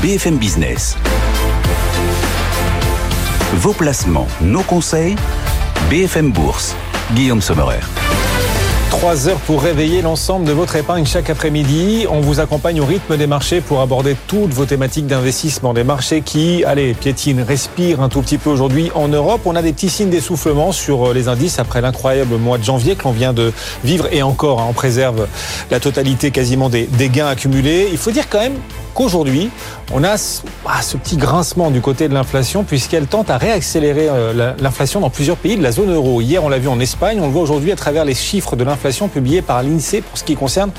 BFM Business. Vos placements, nos conseils, BFM Bourse. Guillaume Sommerer. 3 heures pour réveiller l'ensemble de votre épargne chaque après-midi. On vous accompagne au rythme des marchés pour aborder toutes vos thématiques d'investissement. Des marchés qui, allez, piétinent, respirent un tout petit peu aujourd'hui en Europe. On a des petits signes d'essoufflement sur euh, les indices après l'incroyable mois de janvier que l'on vient de vivre. Et encore, hein, on préserve la totalité quasiment des gains accumulés. Il faut dire quand même qu'aujourd'hui, on a ah, ce petit grincement du côté de l'inflation puisqu'elle tente à réaccélérer euh, l'inflation dans plusieurs pays de la zone euro. Hier, on l'a vu en Espagne, on le voit aujourd'hui à travers les chiffres de l'inflation publiés par l'INSEE pour ce qui concerne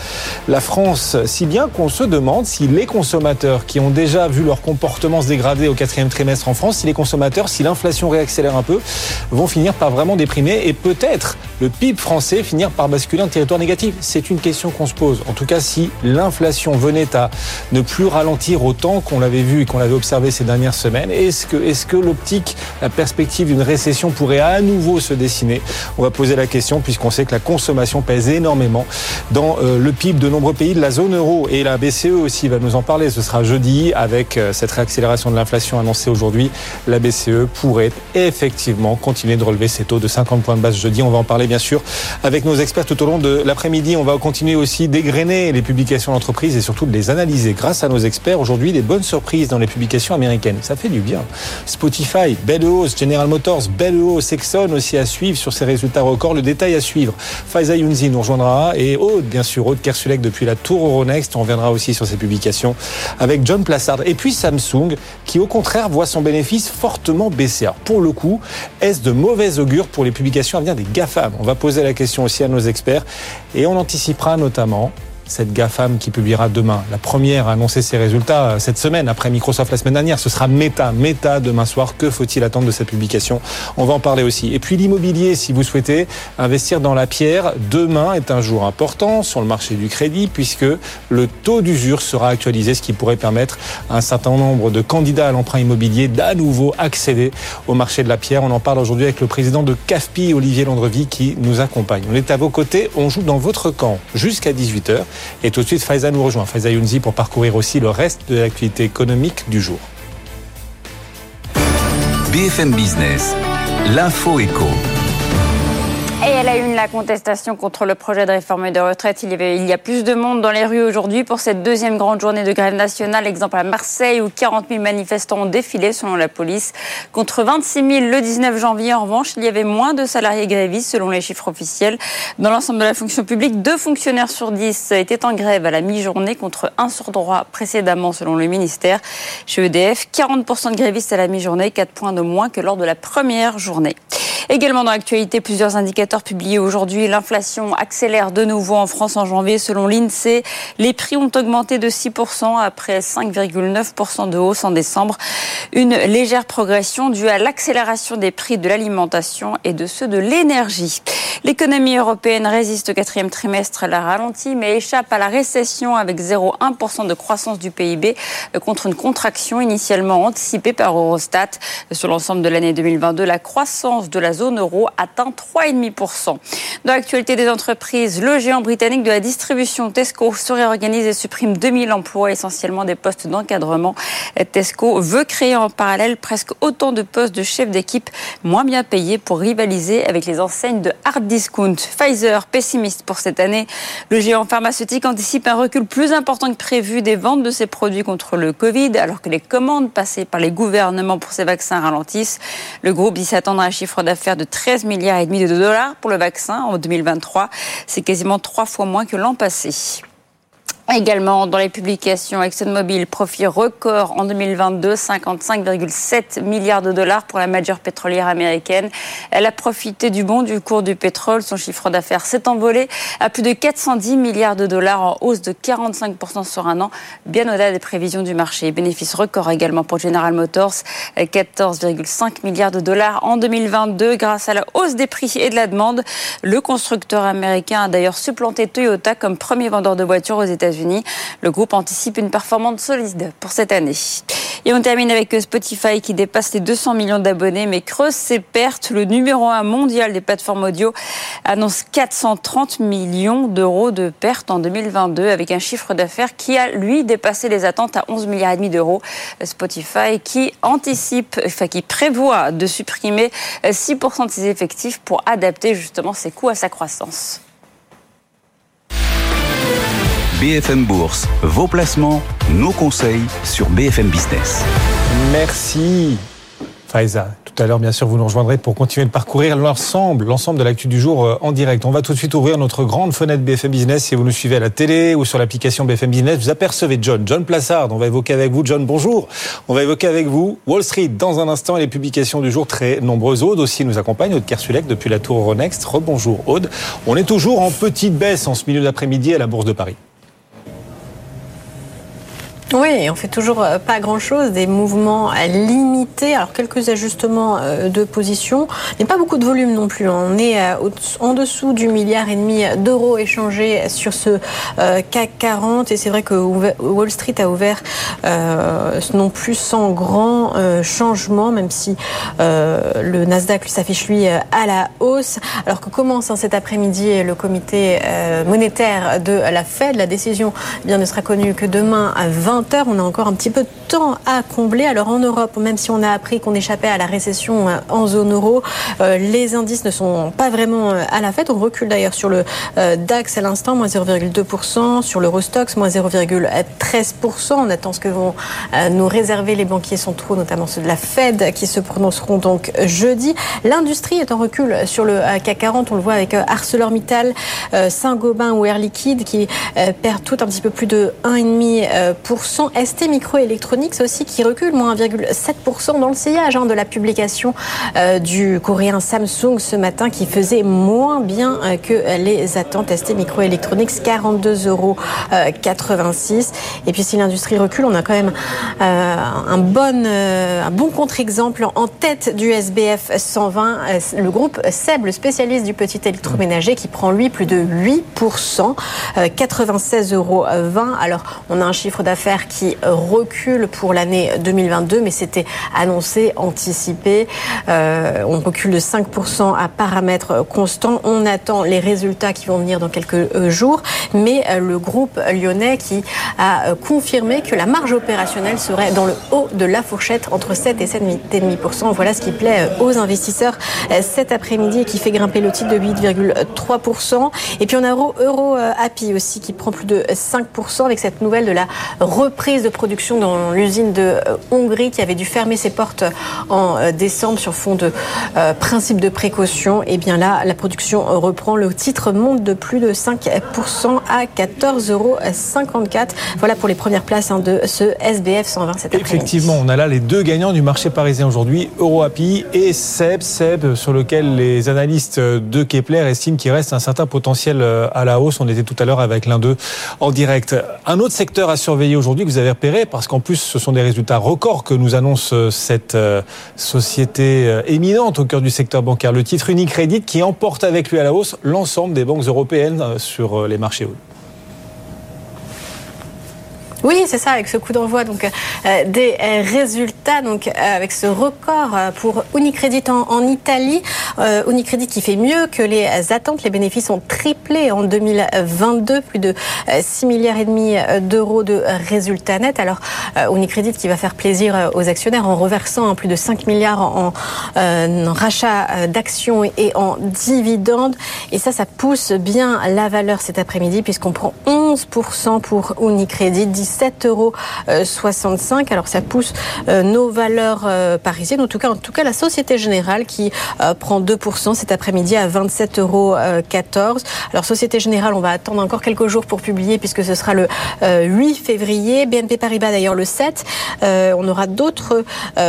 la France. Si bien qu'on se demande si les consommateurs qui ont déjà vu leur comportement se dégrader au quatrième trimestre en France, si les consommateurs, si l'inflation réaccélère un peu, vont finir par vraiment déprimer et peut-être le PIB français finir par basculer en territoire négatif. C'est une question qu'on se pose. En tout cas, si l'inflation venait à ne plus ralentir autant qu'on l'avait vu et qu'on l'avait observé ces dernières semaines Est-ce que, est-ce que l'optique, la perspective d'une récession pourrait à nouveau se dessiner? On va poser la question puisqu'on sait que la consommation pèse énormément dans euh, le PIB de nombreux pays de la zone euro. Et la BCE aussi va nous en parler. Ce sera jeudi avec euh, cette réaccélération de l'inflation annoncée aujourd'hui. La BCE pourrait effectivement continuer de relever ses taux de 50 points de base jeudi. On va en parler bien sûr avec nos experts tout au long de l'après-midi. On va continuer aussi d'égrener les publications d'entreprises et surtout de les analyser grâce à nos experts. Aujourd'hui, des bonnes surprises dans les publications américaines. Ça fait du bien. Spotify, belle hausse. General Motors, belle hausse. Exxon aussi à suivre sur ses résultats records. Le détail à suivre. Pfizer Yunzi nous rejoindra. Et Aude, bien sûr, Aude Kersulek depuis la Tour Euronext. On reviendra aussi sur ses publications avec John Plassard. Et puis Samsung, qui au contraire voit son bénéfice fortement baisser. Alors, pour le coup, est-ce de mauvais augure pour les publications à venir des GAFAM? On va poser la question aussi à nos experts. Et on anticipera notamment cette GAFAM qui publiera demain. La première à annoncer ses résultats euh, cette semaine, après Microsoft la semaine dernière. Ce sera Meta. Meta demain soir. Que faut-il attendre de cette publication? On va en parler aussi. Et puis l'immobilier, si vous souhaitez investir dans la pierre, demain est un jour important sur le marché du crédit puisque le taux d'usure sera actualisé, ce qui pourrait permettre à un certain nombre de candidats à l'emprunt immobilier d'à nouveau accéder au marché de la pierre. On en parle aujourd'hui avec le président de CAFPI, Olivier Landrevi, qui nous accompagne. On est à vos côtés, on joue dans votre camp jusqu'à 18h. Et tout de suite, Faiza nous rejoint. Faiza Younzi pour parcourir aussi le reste de l'activité économique du jour. BFM Business, l'info éco. Et elle a eu la contestation contre le projet de réforme de retraite. Il y, avait, il y a plus de monde dans les rues aujourd'hui pour cette deuxième grande journée de grève nationale. Exemple à Marseille où 40 000 manifestants ont défilé selon la police. Contre 26 000 le 19 janvier, en revanche, il y avait moins de salariés grévistes selon les chiffres officiels. Dans l'ensemble de la fonction publique, deux fonctionnaires sur dix étaient en grève à la mi-journée contre un sur droit précédemment selon le ministère. Chez EDF, 40% de grévistes à la mi-journée, 4 points de moins que lors de la première journée. Également dans l'actualité, plusieurs indicateurs publiés aujourd'hui. L'inflation accélère de nouveau en France en janvier. Selon l'INSEE, les prix ont augmenté de 6% après 5,9% de hausse en décembre. Une légère progression due à l'accélération des prix de l'alimentation et de ceux de l'énergie. L'économie européenne résiste au quatrième trimestre. Elle a ralenti, mais échappe à la récession avec 0,1% de croissance du PIB contre une contraction initialement anticipée par Eurostat. Sur l'ensemble de l'année 2022, la croissance de la euro atteint 3,5%. Dans l'actualité des entreprises, le géant britannique de la distribution Tesco se réorganise et supprime 2000 emplois, essentiellement des postes d'encadrement. Tesco veut créer en parallèle presque autant de postes de chef d'équipe moins bien payés pour rivaliser avec les enseignes de hard discount. Pfizer, pessimiste pour cette année. Le géant pharmaceutique anticipe un recul plus important que prévu des ventes de ses produits contre le Covid, alors que les commandes passées par les gouvernements pour ces vaccins ralentissent. Le groupe dit s'attendre à un chiffre d'affaires de 13 milliards et demi de dollars pour le vaccin en 2023. C'est quasiment trois fois moins que l'an passé. Également dans les publications, ExxonMobil, profit record en 2022, 55,7 milliards de dollars pour la majeure pétrolière américaine. Elle a profité du bon du cours du pétrole. Son chiffre d'affaires s'est envolé à plus de 410 milliards de dollars en hausse de 45% sur un an, bien au-delà des prévisions du marché. Bénéfice record également pour General Motors, 14,5 milliards de dollars en 2022 grâce à la hausse des prix et de la demande. Le constructeur américain a d'ailleurs supplanté Toyota comme premier vendeur de voitures aux États-Unis Le groupe anticipe une performance solide pour cette année. Et on termine avec Spotify qui dépasse les 200 millions d'abonnés mais creuse ses pertes. Le numéro un mondial des plateformes audio annonce 430 millions d'euros de pertes en 2022 avec un chiffre d'affaires qui a lui dépassé les attentes à 11 milliards et demi d'euros. Spotify qui anticipe, enfin qui prévoit de supprimer 6% de ses effectifs pour adapter justement ses coûts à sa croissance. BFM Bourse, vos placements, nos conseils sur BFM Business. Merci. Faiza, tout à l'heure, bien sûr, vous nous rejoindrez pour continuer de parcourir l'ensemble, l'ensemble de l'actu du jour euh, en direct. On va tout de suite ouvrir notre grande fenêtre BFM Business. Si vous nous suivez à la télé ou sur l'application BFM Business, vous apercevez John. John Plassard, on va évoquer avec vous. John, bonjour. On va évoquer avec vous Wall Street dans un instant et les publications du jour très nombreuses. Aude aussi nous accompagne, Aude Kersulek depuis la Tour Euronext. Rebonjour Aude. On est toujours en petite baisse en ce milieu d'après-midi à la Bourse de Paris. Oui, on fait toujours euh, pas grand-chose, des mouvements euh, limités, alors quelques ajustements euh, de position, mais pas beaucoup de volume non plus. On est en dessous du milliard et demi d'euros échangés sur ce CAC 40 et c'est vrai que Wall Street a ouvert non plus sans grand changement, même si le Nasdaq s'affiche lui à la hausse. Alors que commence hein, cet après-midi le comité monétaire de la Fed, la décision eh bien, ne sera connue que demain à 20 on a encore un petit peu de temps à combler. Alors en Europe, même si on a appris qu'on échappait à la récession euh, en zone euro, euh, les indices ne sont pas vraiment euh, à la fête. On recule d'ailleurs sur le DAX à l'instant, moins 0,2%, sur l'Eurostox, moins 0,13%. On attend ce que vont nous réserver les banquiers centraux, notamment ceux de la Fed, qui se prononceront donc jeudi. L'industrie est en recul sur le CAC 40. On le voit avec ArcelorMittal, Saint-Gobain ou Air Liquide qui perdent tout un petit peu plus de 1,5%. ST Microelectronics aussi qui recule, moins 1,7% dans le sillage hein, de la publication euh, du coréen Samsung ce matin qui faisait moins bien euh, que les attentes. ST Microelectronics, 42,86 euros. Et puis si l'industrie recule, on a quand même euh, un bon, un bon contre-exemple en tête du SBF 120, le groupe SEB, le spécialiste du petit électroménager qui prend lui plus de 8%, 96,20 euros. Alors on a un chiffre d'affaires qui recule pour l'année 2022, mais c'était annoncé, anticipé. Euh, on recule de 5% à paramètres constants. On attend les résultats qui vont venir dans quelques euh, jours, mais euh, le groupe lyonnais qui a confirmé que la marge opérationnelle serait dans le haut de la fourchette entre 7 et 7,5%. Voilà ce qui plaît aux investisseurs cet après-midi et qui fait grimper le titre de 8,3%. Et puis on a Euro, Happy aussi qui prend plus de 5% avec cette nouvelle de la reprise de production dans l'usine de euh, Hongrie qui avait dû fermer ses portes en euh, décembre sur fond de euh, principe de précaution. Et bien là, la production reprend. Le titre monte de plus de 5% à 14,54 euros. Voilà pour les premières places hein, de ce SBF 120 cet après-midi. Effectivement, on a là les deux gagnants du marché parisien aujourd'hui, EuroAPI et SEB. SEB sur lequel les analystes de Kepler estiment qu'il reste un certain potentiel à la hausse. On était tout à l'heure avec l'un d'eux en direct. Un autre secteur à surveiller aujourd'hui que vous avez repéré Parce qu'en plus, ce sont des résultats records que nous annonce euh, cette euh, société euh, éminente au cœur du secteur bancaire. Le titre Unicredit qui emporte avec lui à la hausse l'ensemble des banques européennes sur les marchés hauts. Oui, c'est ça, avec ce coup d'envoi donc euh, des euh, résultats, donc euh, avec ce record pour Unicredit en, Italie. Unicredit qui fait mieux que les attentes. Les bénéfices ont triplé en 2022, plus de 6 milliards et demi d'euros de résultats nets. Alors Unicredit qui va faire plaisir aux actionnaires en reversant plus de 5 milliards en, en rachat d'actions et en dividendes. Et ça, ça pousse bien la valeur cet après-midi puisqu'on prend 11% pour Unicredit. 7,65 euros. Alors ça pousse euh, nos valeurs euh, parisiennes, en tout cas, en tout cas la Société Générale qui euh, prend 2% cet après-midi à 27,14 euros. Alors Société Générale, on va attendre encore quelques jours pour publier puisque ce sera le 8 février. BNP Paribas d'ailleurs le 7. On aura d'autres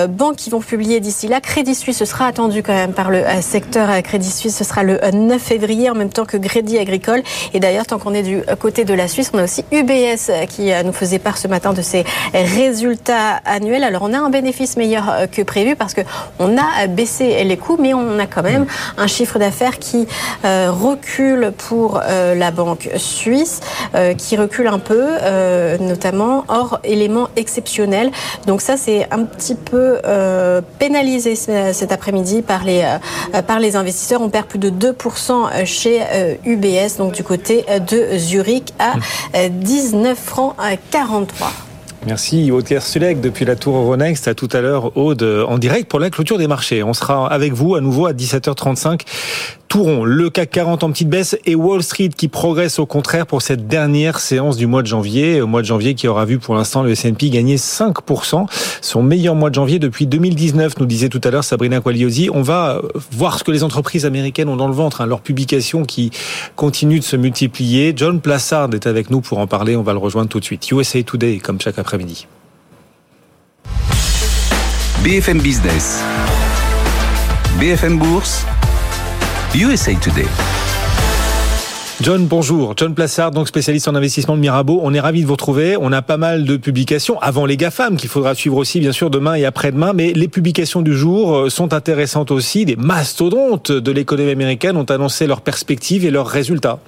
banques qui vont publier d'ici là. Crédit Suisse, ce sera attendu quand même par le secteur Crédit Suisse, ce sera le 9 février en même temps que Crédit Agricole. Et d'ailleurs, tant qu'on est du côté de la Suisse, on a aussi UBS qui nous faisait faisait part ce matin de ses résultats annuels. Alors on a un bénéfice meilleur que prévu parce que on a baissé les coûts, mais on a quand même un chiffre d'affaires qui recule pour la banque suisse, qui recule un peu, notamment hors éléments exceptionnels. Donc ça, c'est un petit peu pénalisé cet après-midi par les par les investisseurs. On perd plus de 2% chez UBS, donc du côté de Zurich à 19 francs 43. Merci Aude Kersulek depuis la Tour Euronext. À tout à l'heure Aude en direct pour la clôture des marchés. On sera avec vous à nouveau à 17h35 Touron, le CAC 40 en petite baisse et Wall Street qui progresse au contraire pour cette dernière séance du mois de janvier. Au mois de janvier qui aura vu pour l'instant le S&P gagner 5%, son meilleur mois de janvier depuis 2019, nous disait tout à l'heure Sabrina Quagliosi. On va voir ce que les entreprises américaines ont dans le ventre, hein, leurs publications qui continuent de se multiplier. John Plassard est avec nous pour en parler, on va le rejoindre tout de suite. USA Today, comme chaque après-midi. BFM Business. BFM Bourse. USA Today. John, bonjour. John Plassard, donc spécialiste en investissement de Mirabeau. On est ravi de vous retrouver. On a pas mal de publications avant les GAFAM qu'il faudra suivre aussi, bien sûr, demain et après-demain. Mais les publications du jour euh, sont intéressantes aussi. Des mastodontes de l'économie américaine ont annoncé leurs perspectives et leurs résultats.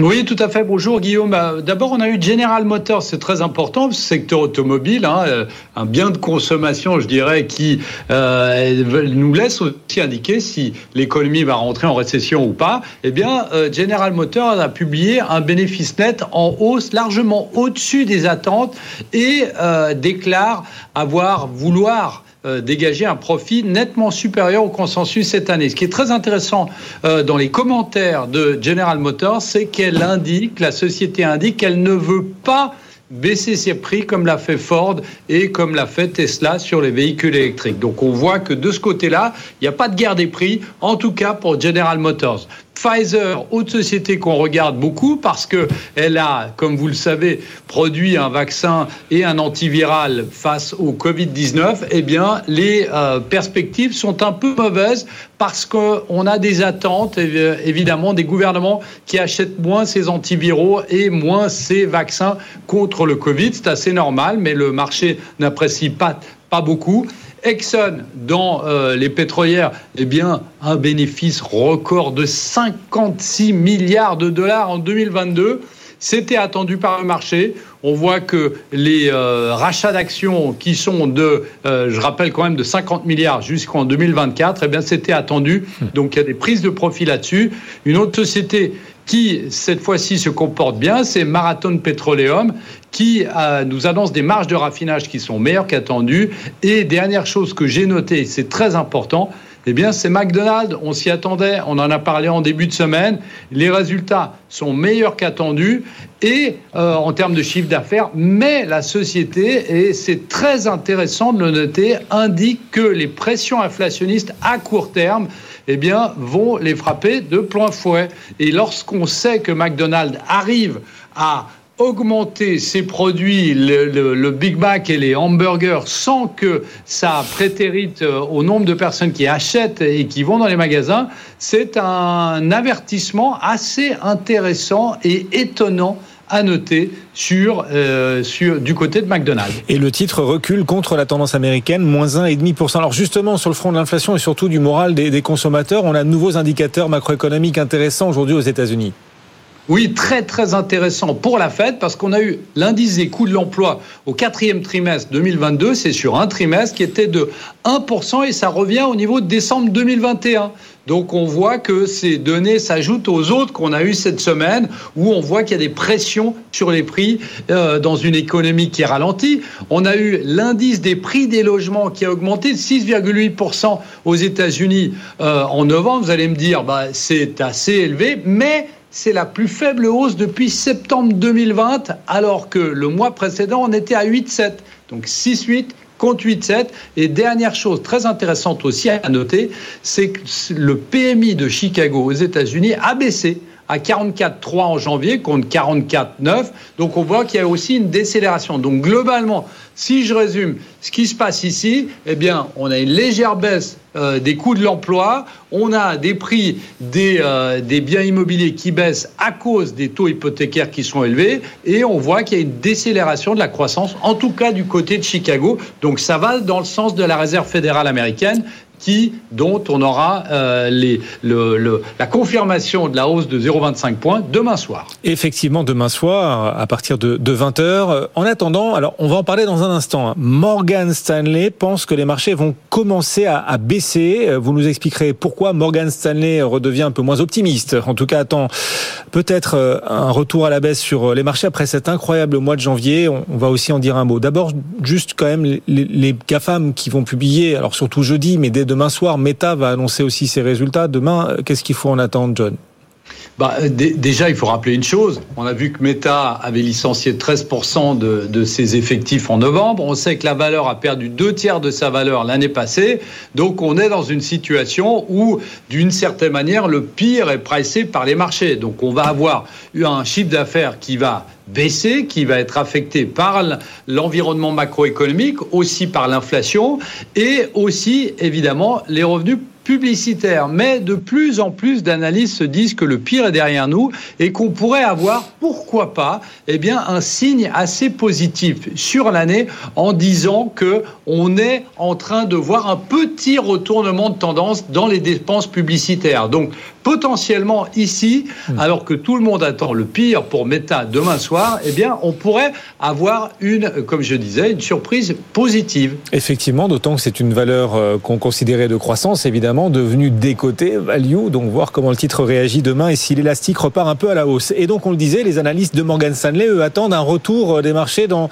Oui, tout à fait. Bonjour Guillaume. Bah, d'abord, on a eu General Motors, c'est très important, secteur automobile, hein, euh, un bien de consommation, je dirais, qui euh, nous laisse aussi indiquer si l'économie va rentrer en récession ou pas. Eh bien, euh, General Motors a publié un bénéfice net en hausse largement au-dessus des attentes et déclare avoir vouloir euh, dégager un profit nettement supérieur au consensus cette année. Ce qui est très intéressant euh, dans les commentaires de General Motors, c'est qu'elle indique, la société indique qu'elle ne veut pas baisser ses prix comme l'a fait Ford et comme l'a fait Tesla sur les véhicules électriques. Donc on voit que de ce côté-là, il n'y a pas de guerre des prix, en tout cas pour General Motors. Pfizer, autre société qu'on regarde beaucoup parce que elle a, comme vous le savez, produit un vaccin et un antiviral face au Covid-19, eh bien, les euh, perspectives sont un peu mauvaises parce qu'on a des attentes, évidemment, des gouvernements qui achètent moins ces antiviraux et moins ces vaccins contre le Covid. C'est assez normal, mais le marché n'apprécie pas, pas beaucoup. Exxon, dans euh, les pétrolières, eh bien, un bénéfice record de 56 milliards de dollars en 2022. C'était attendu par le marché. On voit que les euh, rachats d'actions qui sont de, euh, je rappelle quand même, de 50 milliards jusqu'en 2024, eh bien, c'était attendu. Donc, il y a des prises de profit là-dessus. Une autre société qui, cette fois-ci, se comporte bien, c'est Marathon Petroleum, qui euh, nous annonce des marges de raffinage qui sont meilleures qu'attendues. Et dernière chose que j'ai notée, c'est très important, eh bien, c'est McDonald's. On s'y attendait. On en a parlé en début de semaine. Les résultats sont meilleurs qu'attendus et euh, en termes de chiffre d'affaires. Mais la société, et c'est très intéressant de le noter, indique que les pressions inflationnistes à court terme eh bien, vont les frapper de plein fouet. Et lorsqu'on sait que McDonald's arrive à augmenter ses produits, le, Big Mac et les hamburgers, sans que ça prétérite euh, au nombre de personnes qui achètent et qui vont dans les magasins, c'est un avertissement assez intéressant et étonnant à noter sur, euh, sur, du côté de McDonald's. Et le titre recule contre la tendance américaine, moins 1,5%. Alors justement, sur le front de l'inflation et surtout du moral des, des consommateurs, on a de nouveaux indicateurs macroéconomiques intéressants aujourd'hui aux États-Unis. Oui, très très intéressant pour la Fed parce qu'on a eu l'indice des coûts de l'emploi au quatrième trimestre 2022, c'est sur un trimestre qui était de 1% et ça revient au niveau de décembre 2021. Donc on voit que ces données s'ajoutent aux autres qu'on a eues cette semaine où on voit qu'il y a des pressions sur les prix euh, dans une économie qui est ralentie. On a eu l'indice des prix des logements qui a augmenté de 6,8% aux États-Unis euh, en novembre. Vous allez me dire, bah, c'est assez élevé, mais c'est la plus faible hausse depuis septembre 2020, alors que le mois précédent, on était à 8,7. Donc 6,8 contre 8,7. Et dernière chose très intéressante aussi à noter, c'est que le PMI de Chicago aux États-Unis a baissé à 44,3 en janvier contre 44,9. Donc on voit qu'il y a aussi une décélération. Donc globalement, si je résume ce qui se passe ici, eh bien, on a une légère baisse euh, des coûts de l'emploi, on a des prix des, euh, des, biens immobiliers qui baissent à cause des taux hypothécaires qui sont élevés, et on voit qu'il y a une décélération de la croissance, en tout cas du côté de Chicago. Donc ça va dans le sens de la Réserve fédérale américaine dont on aura euh, la confirmation de la hausse de 0,25 points demain soir. Effectivement, demain soir, à partir de, de 20h. En attendant, alors on va en parler dans un instant. Hein. Morgan Stanley pense que les marchés vont commencer à, baisser. Vous nous expliquerez pourquoi Morgan Stanley redevient un peu moins optimiste. En tout cas, attend peut-être euh, un retour à la baisse sur les marchés après cet incroyable mois de janvier. On, va aussi en dire un mot. D'abord, juste quand même les, les GAFAM qui vont publier, alors surtout jeudi, mais dès demain soir, Meta va annoncer aussi ses résultats. Demain, euh, qu'est-ce qu'il faut en attendre, John? Bah, déjà, il faut rappeler une chose. On a vu que Meta avait licencié 13% de, ses effectifs en novembre. On sait que la valeur a perdu deux tiers de sa valeur l'année passée. Donc, on est dans une situation où, d'une certaine manière, le pire est pressé par les marchés. Donc, on va avoir un chiffre d'affaires qui va baisser, qui va être affecté par l'environnement macroéconomique, aussi par l'inflation et aussi, évidemment, les revenus publicitaire. Mais de plus en plus d'analystes se disent que le pire est derrière nous et qu'on pourrait avoir, pourquoi pas, eh bien, un signe assez positif sur l'année en disant que on est en train de voir un petit retournement de tendance dans les dépenses publicitaires. Donc, potentiellement ici, hmm. alors que tout le monde attend le pire pour Meta demain soir, eh bien, on pourrait avoir une, comme je disais, une surprise positive. Effectivement, d'autant que c'est une valeur euh, qu'on considérait de croissance, évidemment devenu décoté, value, donc voir comment le titre réagit demain et si l'élastique repart un peu à la hausse. Et donc on le disait, les analystes de Morgan Stanley, eux, attendent un retour euh, des marchés dans,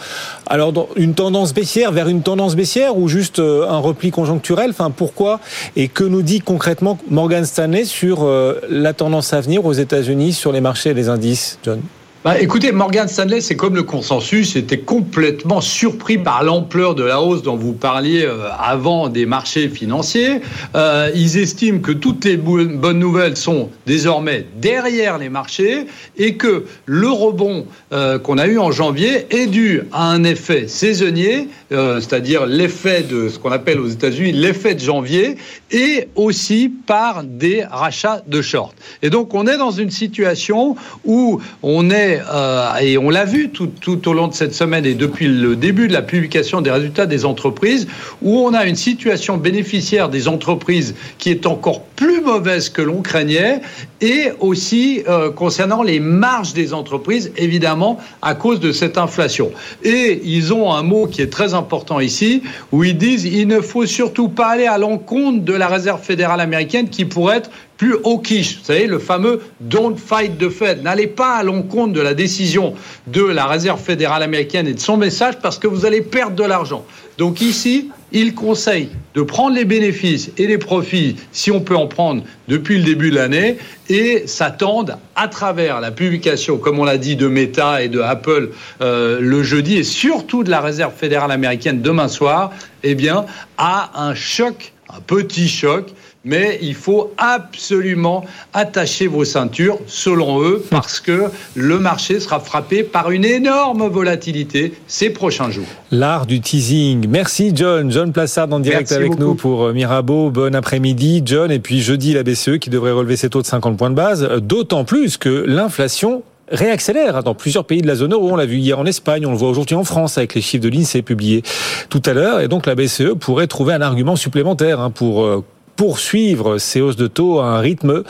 alors dans une tendance baissière vers une tendance baissière ou juste euh, un repli conjoncturel? Enfin, pourquoi Et que nous dit concrètement Morgan Stanley sur euh, la tendance à venir aux États-Unis sur les marchés et les indices, John? Bah, écoutez, Morgan Stanley, c'est comme le consensus, était complètement surpris par l'ampleur de la hausse dont vous parliez euh, avant des marchés financiers. Euh, ils estiment que toutes les bonnes nouvelles sont désormais derrière les marchés et que le rebond euh, qu'on a eu en janvier est dû à un effet saisonnier, c'est-à-dire l'effet de ce qu'on appelle aux États-Unis l'effet de janvier, et aussi par des rachats de short. Et donc on est dans une situation où on est euh, et on l'a vu tout, tout, au long de cette semaine et depuis le début de la publication des résultats des entreprises, où on a une situation bénéficiaire des entreprises qui est encore plus mauvaise que l'on craignait, et aussi euh, concernant les marges des entreprises, évidemment, à cause de cette inflation. Et ils ont un mot qui est très important ici, où ils disent il ne faut surtout pas aller à l'encontre de la Réserve fédérale américaine qui pourrait être plus hawkish. Vous savez, le fameux don't fight the Fed. N'allez pas à l'encontre de la décision de la Réserve fédérale américaine et de son message parce que vous allez perdre de l'argent. Donc ici, il conseille de prendre les bénéfices et les profits, si on peut en prendre depuis le début de l'année, et s'attendre à travers la publication, comme on l'a dit, de Meta et de Apple euh, le jeudi, et surtout de la Réserve fédérale américaine demain soir, eh bien, à un choc, un petit choc mais il faut absolument attacher vos ceintures, selon eux, parce que le marché sera frappé par une énorme volatilité ces prochains jours. L'art du teasing. Merci John. John Plassard en direct avec nous pour euh, Mirabeau. Bon après-midi John. Et puis jeudi la BCE qui devrait relever ses taux de 50 points de base. D'autant plus que l'inflation réaccélère dans plusieurs pays de la zone euro. On l'a vu hier en Espagne, on le voit aujourd'hui en France avec les chiffres de l'INSEE publiés tout à l'heure. Et donc la BCE pourrait trouver un argument supplémentaire hein, pour euh, poursuivre ces hausses de taux à un rythme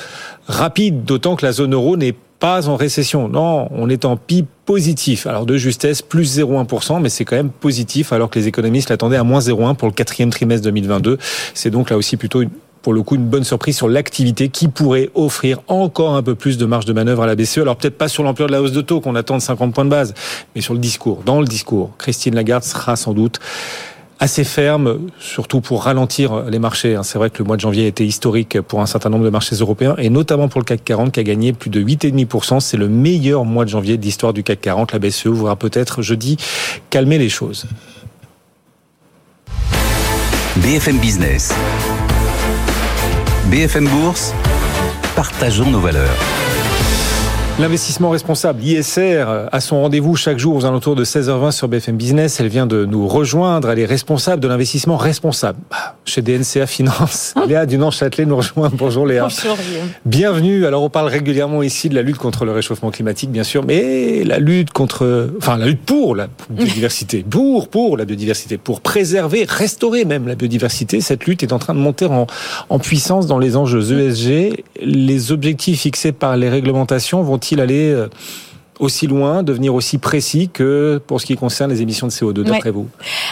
rapide, d'autant que la zone euro n'est pas en récession. Non, on est en PIB positif. Alors de justesse, plus 0,1%, mais c'est quand même positif, alors que les économistes l'attendaient à moins 0,1 pour le quatrième trimestre 2022. C'est donc là aussi plutôt pour le coup une bonne surprise sur l'activité qui pourrait offrir encore un peu plus de marge de manœuvre à la BCE. Alors peut-être pas sur l'ampleur de la hausse de taux qu'on attend de 50 points de base, mais sur le discours. Dans le discours, Christine Lagarde sera sans doute assez ferme, surtout pour ralentir les marchés. Hein. C'est vrai que le mois de janvier a été historique pour un certain nombre de marchés européens, et notamment pour le CAC 40 qui a gagné plus de 8,5%. C'est le meilleur mois de janvier de l'histoire du CAC 40. La BCE voudra peut-être jeudi calmer les choses. BFM Business. BFM Bourse. Partageons nos valeurs. L'investissement responsable, ISR, a son rendez-vous chaque jour aux alentours de 16h20 sur BFM Business. Elle vient de nous rejoindre. Elle est responsable de l'investissement responsable bah, chez DNCA Finance. Léa Dunan-Châtelet nous rejoint. Bonjour Léa. Bonjour Bienvenue. Alors on parle régulièrement ici de la lutte contre le réchauffement climatique, bien sûr, mais la lutte contre, enfin la lutte pour la biodiversité, pour pour la biodiversité, pour préserver, restaurer même la biodiversité. Cette lutte est en train de monter en, en puissance dans les enjeux ESG. Les objectifs fixés par les réglementations vont il aller euh, aussi loin, devenir aussi précis que pour ce qui concerne les émissions de CO2, d'après vous?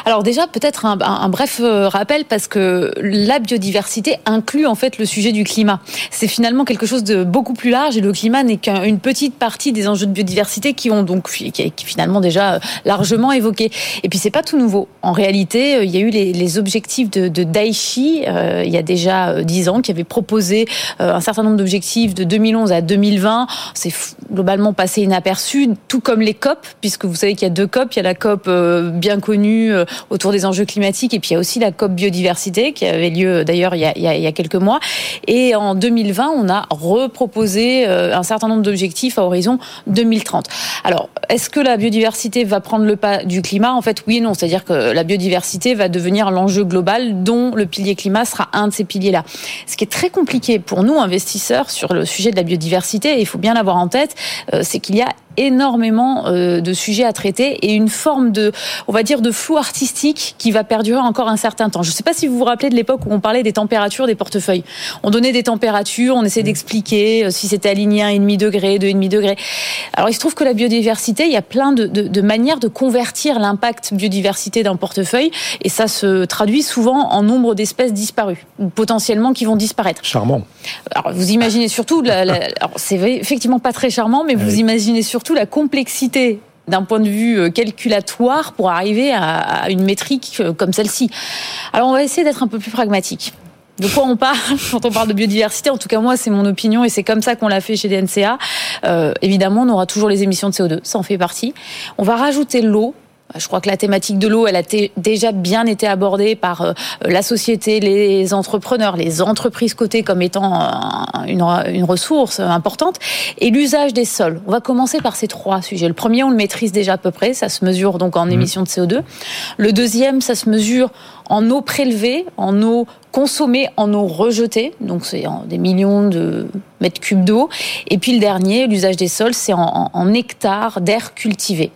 Alors déjà, peut-être un, bref euh, rappel, parce que la biodiversité inclut en fait le sujet du climat. C'est finalement quelque chose de beaucoup plus large, et le climat n'est qu'une petite partie des enjeux de biodiversité qui ont donc qui, finalement déjà euh, largement évoqué. Et puis c'est pas tout nouveau. En réalité, euh, il y a eu les, objectifs de, de Daichi il y a déjà dix ans, qui avait proposé un certain nombre d'objectifs de 2011 à 2020. C'est globalement passé inaperçu tout comme les COP, puisque vous savez qu'il y a deux COP. Il y a la COP euh, bien connue euh, autour des enjeux climatiques, et puis il y a aussi la COP biodiversité qui avait lieu euh, d'ailleurs il, il, y a quelques mois. Et en 2020, on a reproposé un certain nombre d'objectifs à horizon 2030. Alors, est-ce que la biodiversité va prendre le pas du climat? En fait, oui et non. C'est-à-dire que la biodiversité va devenir l'enjeu global dont le pilier climat sera un de ces piliers-là. Ce qui est très compliqué pour nous, investisseurs, sur le sujet de la biodiversité, et il faut bien l'avoir en tête, c'est qu'il y a énormément euh, de sujets à traiter et une forme de, on va dire, de flou artistique qui va perdurer encore un certain temps. Je ne sais pas si vous vous rappelez de l'époque où on parlait des températures des portefeuilles. On donnait des températures, on essayait d'expliquer euh, si c'était aligné à 1,5 degré, 2,5 degré. Alors il se trouve que la biodiversité, il y a plein de, de, de manières de convertir l'impact biodiversité d'un portefeuille et ça se traduit souvent en nombre d'espèces disparues ou potentiellement qui vont disparaître. Charmant. Alors vous imaginez surtout, la, la, c'est effectivement pas très charmant, mais vous imaginez surtout surtout la complexité d'un point de vue euh, calculatoire pour arriver à, une métrique euh, comme celle-ci. Alors on va essayer d'être un peu plus pragmatique. De quoi on parle quand on parle de biodiversité? En tout cas, moi, c'est mon opinion et c'est comme ça qu'on l'a fait chez DNCA. Euh, évidemment, on aura toujours les émissions de CO2, ça en fait partie. On va rajouter l'eau je crois que la thématique de l'eau, elle a déjà bien été abordée par euh, la société, les entrepreneurs, les entreprises cotées comme étant une, une ressource importante, et l'usage des sols. On va commencer par ces trois sujets. Le premier, on le maîtrise déjà à peu près, ça se mesure donc en mmh. émissions de CO2. Le deuxième, ça se mesure en eau prélevée, en eau consommée, en eau rejetée, donc c'est des millions de mètres cubes d'eau. Et puis le dernier, l'usage des sols, c'est en, en hectares d'air cultivé.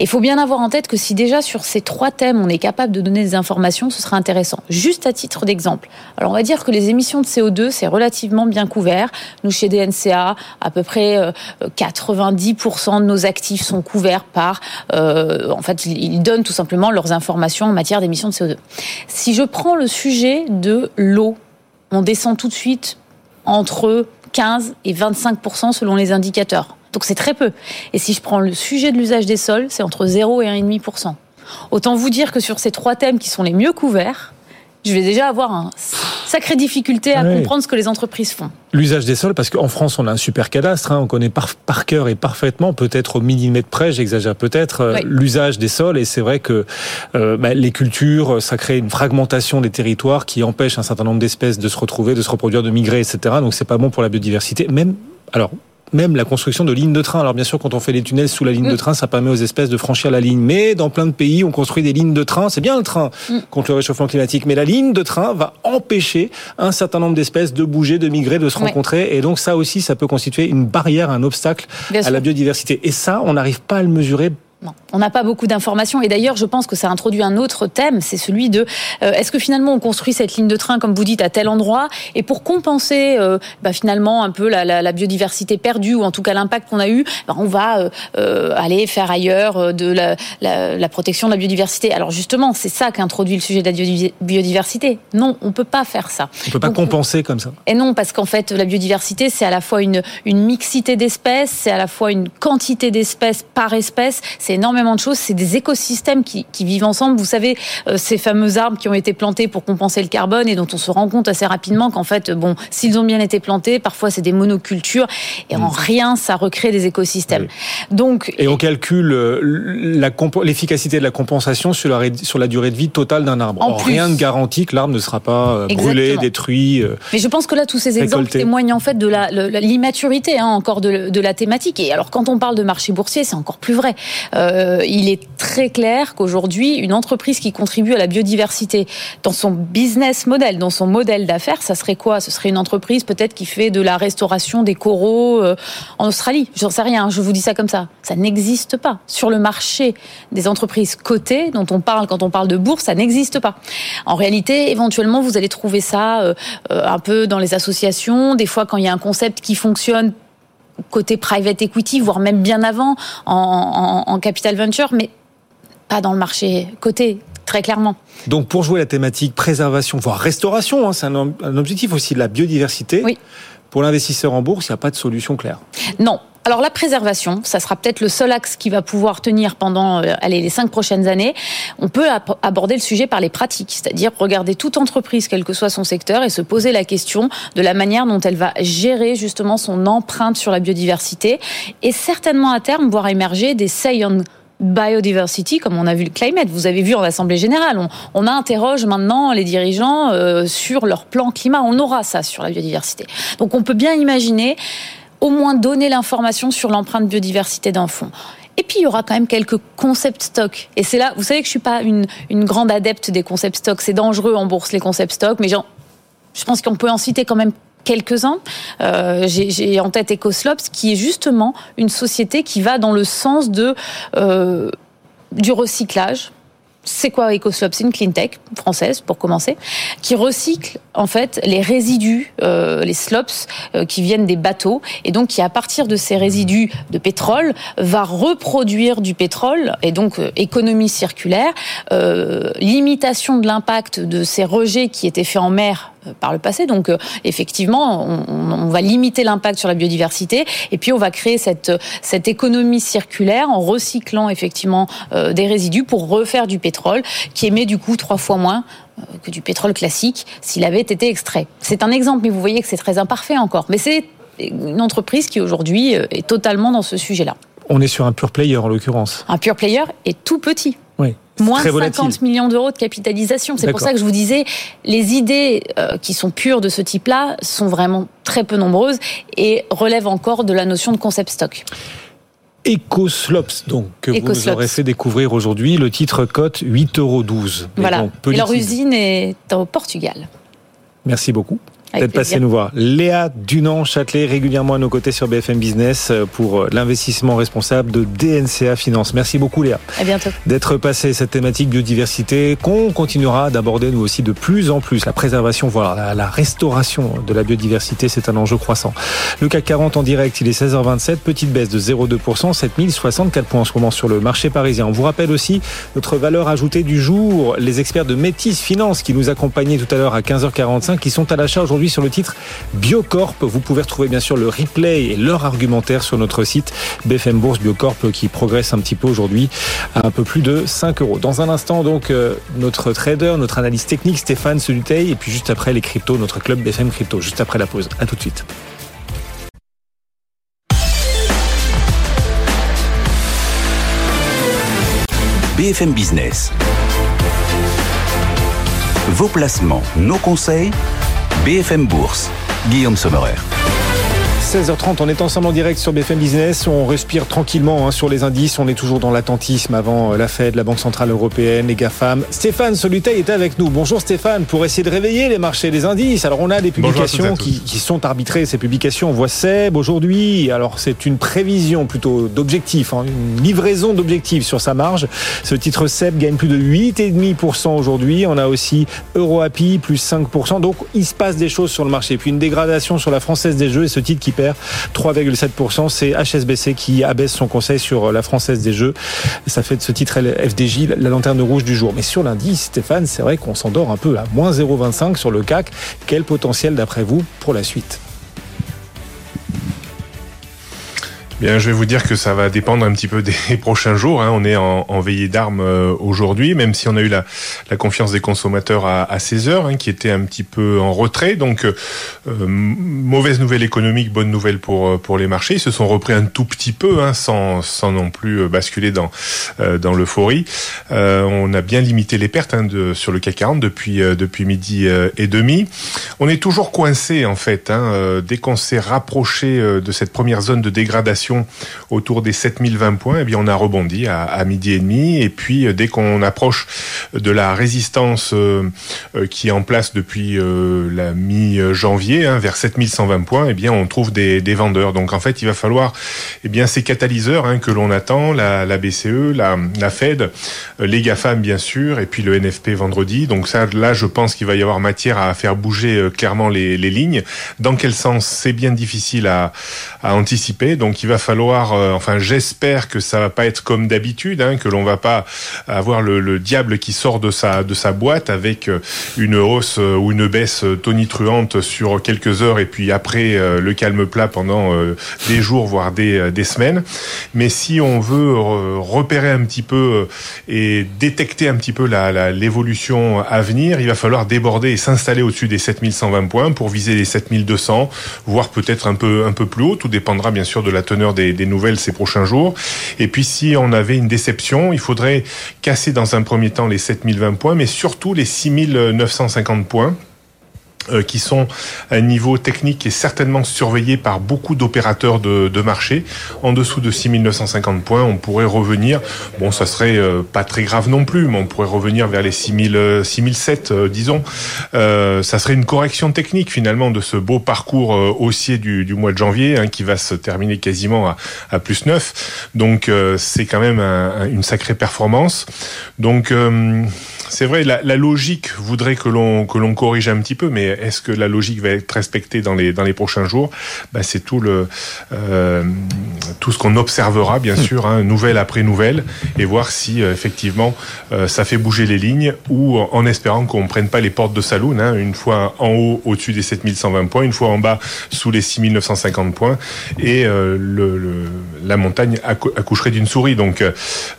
Il faut bien avoir en tête que si déjà sur ces trois thèmes on est capable de donner des informations, ce sera intéressant. Juste à titre d'exemple. Alors on va dire que les émissions de CO2 c'est relativement bien couvert. Nous chez DNCA, à peu près 90% euh, de nos actifs sont couverts par. Euh, en fait, ils donnent tout simplement leurs informations en matière d'émissions de CO2. Si je prends le sujet de l'eau, on descend tout de suite entre 15 et 25% selon les indicateurs. Donc c'est très peu. Et si je prends le sujet de l'usage des sols, c'est entre 0 et 1,5%. Autant vous dire que sur ces trois thèmes qui sont les mieux couverts, je vais déjà avoir une sacrée difficulté à comprendre ce que les entreprises font. L'usage des sols, parce qu'en France, on a un super cadastre, hein, on connaît par, cœur et parfaitement, peut-être au millimètre près, j'exagère peut-être, euh, l'usage des sols. Et c'est vrai que euh, bah, les cultures, ça crée une fragmentation des territoires qui empêche un certain nombre d'espèces de se retrouver, de se reproduire, de migrer, etc. Donc c'est pas bon pour la biodiversité. Même, alors, même la construction de lignes de train. Alors bien sûr, quand on fait des tunnels sous la ligne de mm. train, ça permet aux espèces de franchir la ligne. Mais dans plein de pays, on construit des lignes de train. C'est bien le train mm. contre le réchauffement climatique, mais la ligne de train va empêcher un certain nombre d'espèces de bouger, de migrer, de se rencontrer. Et donc ça aussi, ça peut constituer une barrière, un obstacle à la biodiversité. Et ça, on n'arrive pas à le mesurer non, on n'a pas beaucoup d'informations. Et d'ailleurs, je pense que ça introduit un autre thème, c'est celui de euh, est-ce que finalement on construit cette ligne de train, comme vous dites, à tel endroit, et pour compenser euh, bah, finalement un peu la, la, la, biodiversité perdue, ou en tout cas l'impact qu'on a eu, bah, on va euh, aller faire ailleurs de la, la, protection de la biodiversité. Alors justement, c'est ça qu'introduit le sujet de la biodiversité. Non, on peut pas faire ça. On peut pas compenser comme ça. Et non, parce qu'en fait, la biodiversité, c'est à la fois une, une mixité d'espèces, c'est à la fois une quantité d'espèces par espèce, c'est c'est énormément de choses, c'est des écosystèmes qui, qui, vivent ensemble. Vous savez, euh, ces fameux arbres qui ont été plantés pour compenser le carbone et dont on se rend compte assez rapidement qu'en fait, bon, s'ils ont bien été plantés, parfois c'est des monocultures et en mm. rien ça recrée des écosystèmes. Donc et on calcule euh, l'efficacité de la compensation sur la, sur la durée de vie totale d'un arbre. En rien ne garantit que l'arbre ne sera pas brûlé, détruit. Mais je pense que là, tous ces exemples témoignent en fait de l'immaturité hein, encore de, de la thématique. Et alors, quand on parle de marché boursier, c'est encore plus vrai. Euh, il est très clair qu'aujourd'hui, une entreprise qui contribue à la biodiversité dans son business model, dans son modèle d'affaires, ça serait quoi? Ce serait une entreprise peut-être qui fait de la restauration des coraux euh, en Australie. J'en sais rien, je vous dis ça comme ça. Ça n'existe pas. Sur le marché des entreprises cotées, dont on parle quand on parle de bourse, ça n'existe pas. En réalité, éventuellement, vous allez trouver ça euh, un peu dans les associations. Des fois, quand il y a un concept qui fonctionne côté private equity, voire même bien avant en, capital venture, mais pas dans le marché côté très clairement. Donc pour jouer la thématique préservation, voire restauration, hein, c'est un, un, objectif aussi de la biodiversité. Oui. Pour l'investisseur en bourse, il n'y a pas de solution claire. Non, alors la préservation, ça sera peut-être le seul axe qui va pouvoir tenir pendant euh, allez, les cinq prochaines années. On peut aborder le sujet par les pratiques, c'est-à-dire regarder toute entreprise, quel que soit son secteur, et se poser la question de la manière dont elle va gérer justement son empreinte sur la biodiversité, et certainement à terme voir émerger des on biodiversity, comme on a vu le climate. Vous avez vu en Assemblée générale, on, on interroge maintenant les dirigeants euh, sur leur plan climat. On aura ça sur la biodiversité. Donc on peut bien imaginer au moins donner l'information sur l'empreinte biodiversité d'un fonds. Et puis il y aura quand même quelques concept stocks. Et c'est là, vous savez que je suis pas une, grande adepte des concept stocks. C'est dangereux en bourse les concept stocks, mais je pense qu'on peut en citer quand même quelques-uns. Euh, J'ai en tête EcoSlops, qui est justement une société qui va dans le sens euh, du recyclage c'est quoi EcoSlop C'est une clean tech française pour commencer, qui recycle en fait les résidus, euh, les slops euh, qui viennent des bateaux, et donc qui à partir de ces résidus de pétrole va reproduire du pétrole, et donc euh, économie circulaire, limitation de l'impact de ces rejets qui étaient faits en mer par le passé. Donc effectivement, on, on, va limiter l'impact sur la biodiversité et puis on va créer cette cette économie circulaire en recyclant effectivement des résidus pour refaire du pétrole qui émet du coup trois fois moins euh, que du pétrole classique s'il avait été extrait. C'est un exemple, mais vous voyez que c'est très imparfait encore. Mais c'est une entreprise qui aujourd'hui euh, est totalement dans ce sujet-là. On est sur un pure player en l'occurrence. Un pure player est tout petit. Moins 50 millions d'euros de capitalisation. C'est pour ça que je vous disais, les idées euh, qui sont pures de ce type-là sont vraiment très peu nombreuses et relèvent encore de la notion de concept stock. EcoSlops, donc, que vous nous aurez fait découvrir aujourd'hui. Le titre cote 8,12 euros. Voilà. Et leur usine est au Portugal. Merci beaucoup d'être passé nous voir. Léa Dunant-Châtelet, régulièrement à nos côtés sur BFM Business euh, pour euh, l'investissement responsable de DNCA Finance. Merci beaucoup Léa. À bientôt. D'être passé cette thématique biodiversité qu'on continuera d'aborder nous aussi de plus en plus. La préservation, voire la, restauration de la biodiversité, c'est un enjeu croissant. Le CAC 40 en direct, il est 16h27, petite baisse de 0,2%, 7064 points en ce moment sur le marché parisien. On vous rappelle aussi notre valeur ajoutée du jour, les experts de Métis Finance qui nous accompagnaient tout à l'heure à 15h45, qui sont à l'achat aujourd'hui sur le titre Biocorp. Vous pouvez retrouver bien sûr le replay et leur argumentaire sur notre site BFM Bourse Biocorp qui progresse un petit peu aujourd'hui à un peu plus de 5 euros. Dans un instant, donc, euh, notre trader, notre analyste technique Stéphane Soluteil et puis juste après les cryptos, notre club BFM Crypto, juste après la pause. À tout de suite. BFM Business. Vos placements, nos conseils BFM Bourse, Guillaume Sommerer. 16h30, on est ensemble en direct sur BFM Business. On respire tranquillement hein, sur les indices. On est toujours dans l'attentisme avant euh, la Fed, la Banque Centrale Européenne, les GAFAM. Stéphane Soluteil est avec nous. Bonjour Stéphane, pour essayer de réveiller les marchés des indices. Alors on a des publications qui, qui, sont arbitrées. Ces publications, on voit Seb aujourd'hui. Alors c'est une prévision plutôt d'objectifs, hein, une livraison d'objectifs sur sa marge. Ce titre Seb gagne plus de 8,5% aujourd'hui. On a aussi EuroAPI plus 5%. Donc il se passe des choses sur le marché. Puis une dégradation sur la Française des Jeux et ce titre qui 3,7%. C'est HSBC qui abaisse son conseil sur la Française des Jeux. Ça fait de ce titre FDJ la lanterne rouge du jour. Mais sur l'indice, Stéphane, c'est vrai qu'on s'endort un peu à moins 0,25 sur le CAC. Quel potentiel d'après vous pour la suite? Bien, je vais vous dire que ça va dépendre un petit peu des prochains jours. Hein. On est en, veillée d'armes euh, aujourd'hui, même si on a eu la, confiance des consommateurs à, à 16 heures, hein, qui était un petit peu en retrait. Donc, euh, mauvaise nouvelle économique, bonne nouvelle pour euh, pour les marchés. Ils se sont repris un tout petit peu, hein, sans sans non plus basculer dans dans l'euphorie. on a bien limité les pertes sur le CAC 40 depuis depuis midi et demi. On est toujours coincé en fait. Dès qu'on s'est rapproché de cette première zone de dégradation autour des 7020 points, eh bien on a rebondi à, midi et demi. Et puis euh, dès qu'on approche de la résistance euh, euh, qui est en place depuis la mi-janvier, hein, vers 7120 points, eh bien on trouve des, vendeurs. Donc en fait, il va falloir eh bien ces catalyseurs hein, que l'on attend, la, BCE, la, Fed, les GAFAM bien sûr, et puis le NFP vendredi. Donc ça, là, je pense qu'il va y avoir matière à faire bouger clairement les, lignes. Dans quel sens C'est bien difficile à, à anticiper. Donc il va falloir, euh, enfin j'espère que ça va pas être comme d'habitude, hein, que l'on va pas avoir le, diable qui sort de sa de sa boîte avec euh, une hausse euh, ou une baisse tonitruante sur quelques heures et puis après le calme plat pendant des jours voire des, des semaines. Mais si on veut repérer un petit peu et détecter un petit peu la l'évolution à venir, il va falloir déborder et s'installer au-dessus des 7120 points pour viser les 7200, voire peut-être un peu un peu plus haut. Tout dépendra bien sûr de la teneur des, nouvelles ces prochains jours. Et puis si on avait une déception, il faudrait casser dans un premier temps les 7020 points, mais surtout les 6950 points euh, qui sont à un niveau technique et certainement surveillé par beaucoup d'opérateurs de, marché. En dessous de 6950 points, on pourrait revenir, bon, ça serait euh, pas très grave non plus, mais on pourrait revenir vers les 6000, 6007, euh, disons. Euh, ça serait une correction technique finalement de ce beau parcours haussier du, mois de janvier, hein, qui va se terminer quasiment à, plus 9. Donc c'est quand même un, une sacrée performance. Donc c'est vrai, la, la, logique voudrait que l'on que l'on corrige un petit peu, mais est-ce que la logique va être respectée dans les dans les prochains jours? Bah, c'est tout le euh, tout ce qu'on observera bien hmm. sûr, hein, nouvelle après nouvelle, et voir si euh, effectivement euh, ça fait bouger les lignes ou en espérant qu'on prenne pas les portes de saloon, hein, une fois en haut au-dessus des 7120 points, une fois en bas sous les 6950 points, et le, le, la montagne accoucherait d'une souris. Donc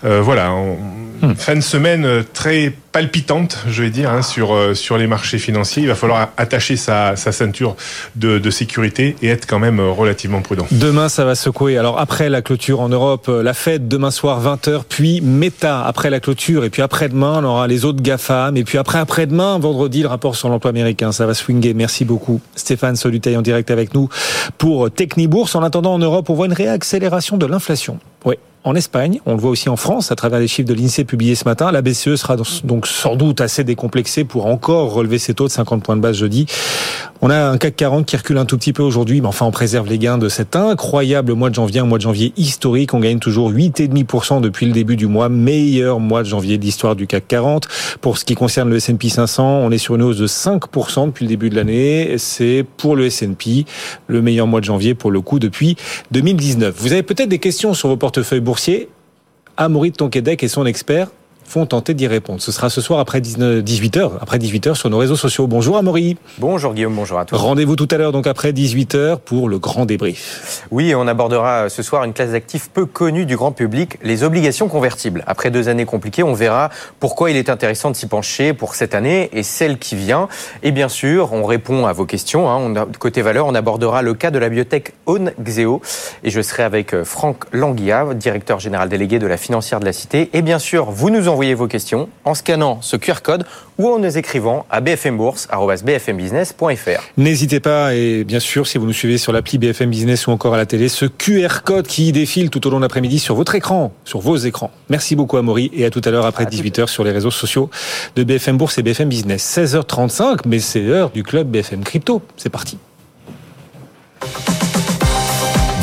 voilà. On, Hmm. Fin de semaine euh, très palpitante, je vais dire, hein, sur euh, sur les marchés financiers. Il va falloir attacher sa, sa ceinture de, de, sécurité et être quand même euh, relativement prudent. Demain, ça va secouer. Alors après la clôture en Europe, la fête demain soir 20h, puis Meta après la clôture, et puis après-demain, on aura les autres GAFAM, et puis après après-demain, vendredi, le rapport sur l'emploi américain. Ça va swinguer. Merci beaucoup, Stéphane Soluteil en direct avec nous pour Technibourse. En attendant, en Europe, on voit une réaccélération de l'inflation. Oui, en Espagne. On le voit aussi en France à travers les chiffres de l'INSEE publiés ce matin. La BCE sera donc sans doute assez décomplexée pour encore relever ses taux de 50 points de base jeudi. On a un CAC 40 qui recule un tout petit peu aujourd'hui, mais enfin on préserve les gains de cet incroyable mois de janvier, un mois de janvier historique. On gagne toujours 8,5% depuis le début du mois, meilleur mois de janvier de l'histoire du CAC 40. Pour ce qui concerne le S&P 500, on est sur une hausse de 5% depuis le début de l'année. C'est pour le S&P le meilleur mois de janvier pour le coup depuis 2019. Vous avez peut-être des questions sur vos portefeuilles boursiers. Amaury Tonquédec est son expert font tenter d'y répondre. Ce sera ce soir après 18h, après 18h sur nos réseaux sociaux. Bonjour Amaury. Bonjour Guillaume, bonjour à tous. Rendez-vous tout à l'heure donc après 18h pour le grand débrief. Oui, on abordera ce soir une classe d'actifs peu connue du grand public, les obligations convertibles. Après deux années compliquées, on verra pourquoi il est intéressant de s'y pencher pour cette année et celle qui vient. Et bien sûr, on répond à vos questions. Hein. côté valeur, on abordera le cas de la biotech Onxeo et je serai avec euh, Franck Languia, directeur général délégué de la financière de la Cité. Et bien sûr, vous nous envoyez vos questions en scannant ce QR code ou en nous écrivant à bfmbourse.bfmbusiness.fr. N'hésitez pas, et bien sûr, si vous nous suivez sur l'appli BFM Business ou encore à la télé, ce QR code qui défile tout au long de l'après-midi sur votre écran, sur vos écrans. Merci beaucoup, Amaury, et à tout à l'heure après 18h sur les réseaux sociaux de BFM Bourse et BFM Business. 16h35, mais c'est l'heure du club BFM Crypto. C'est parti.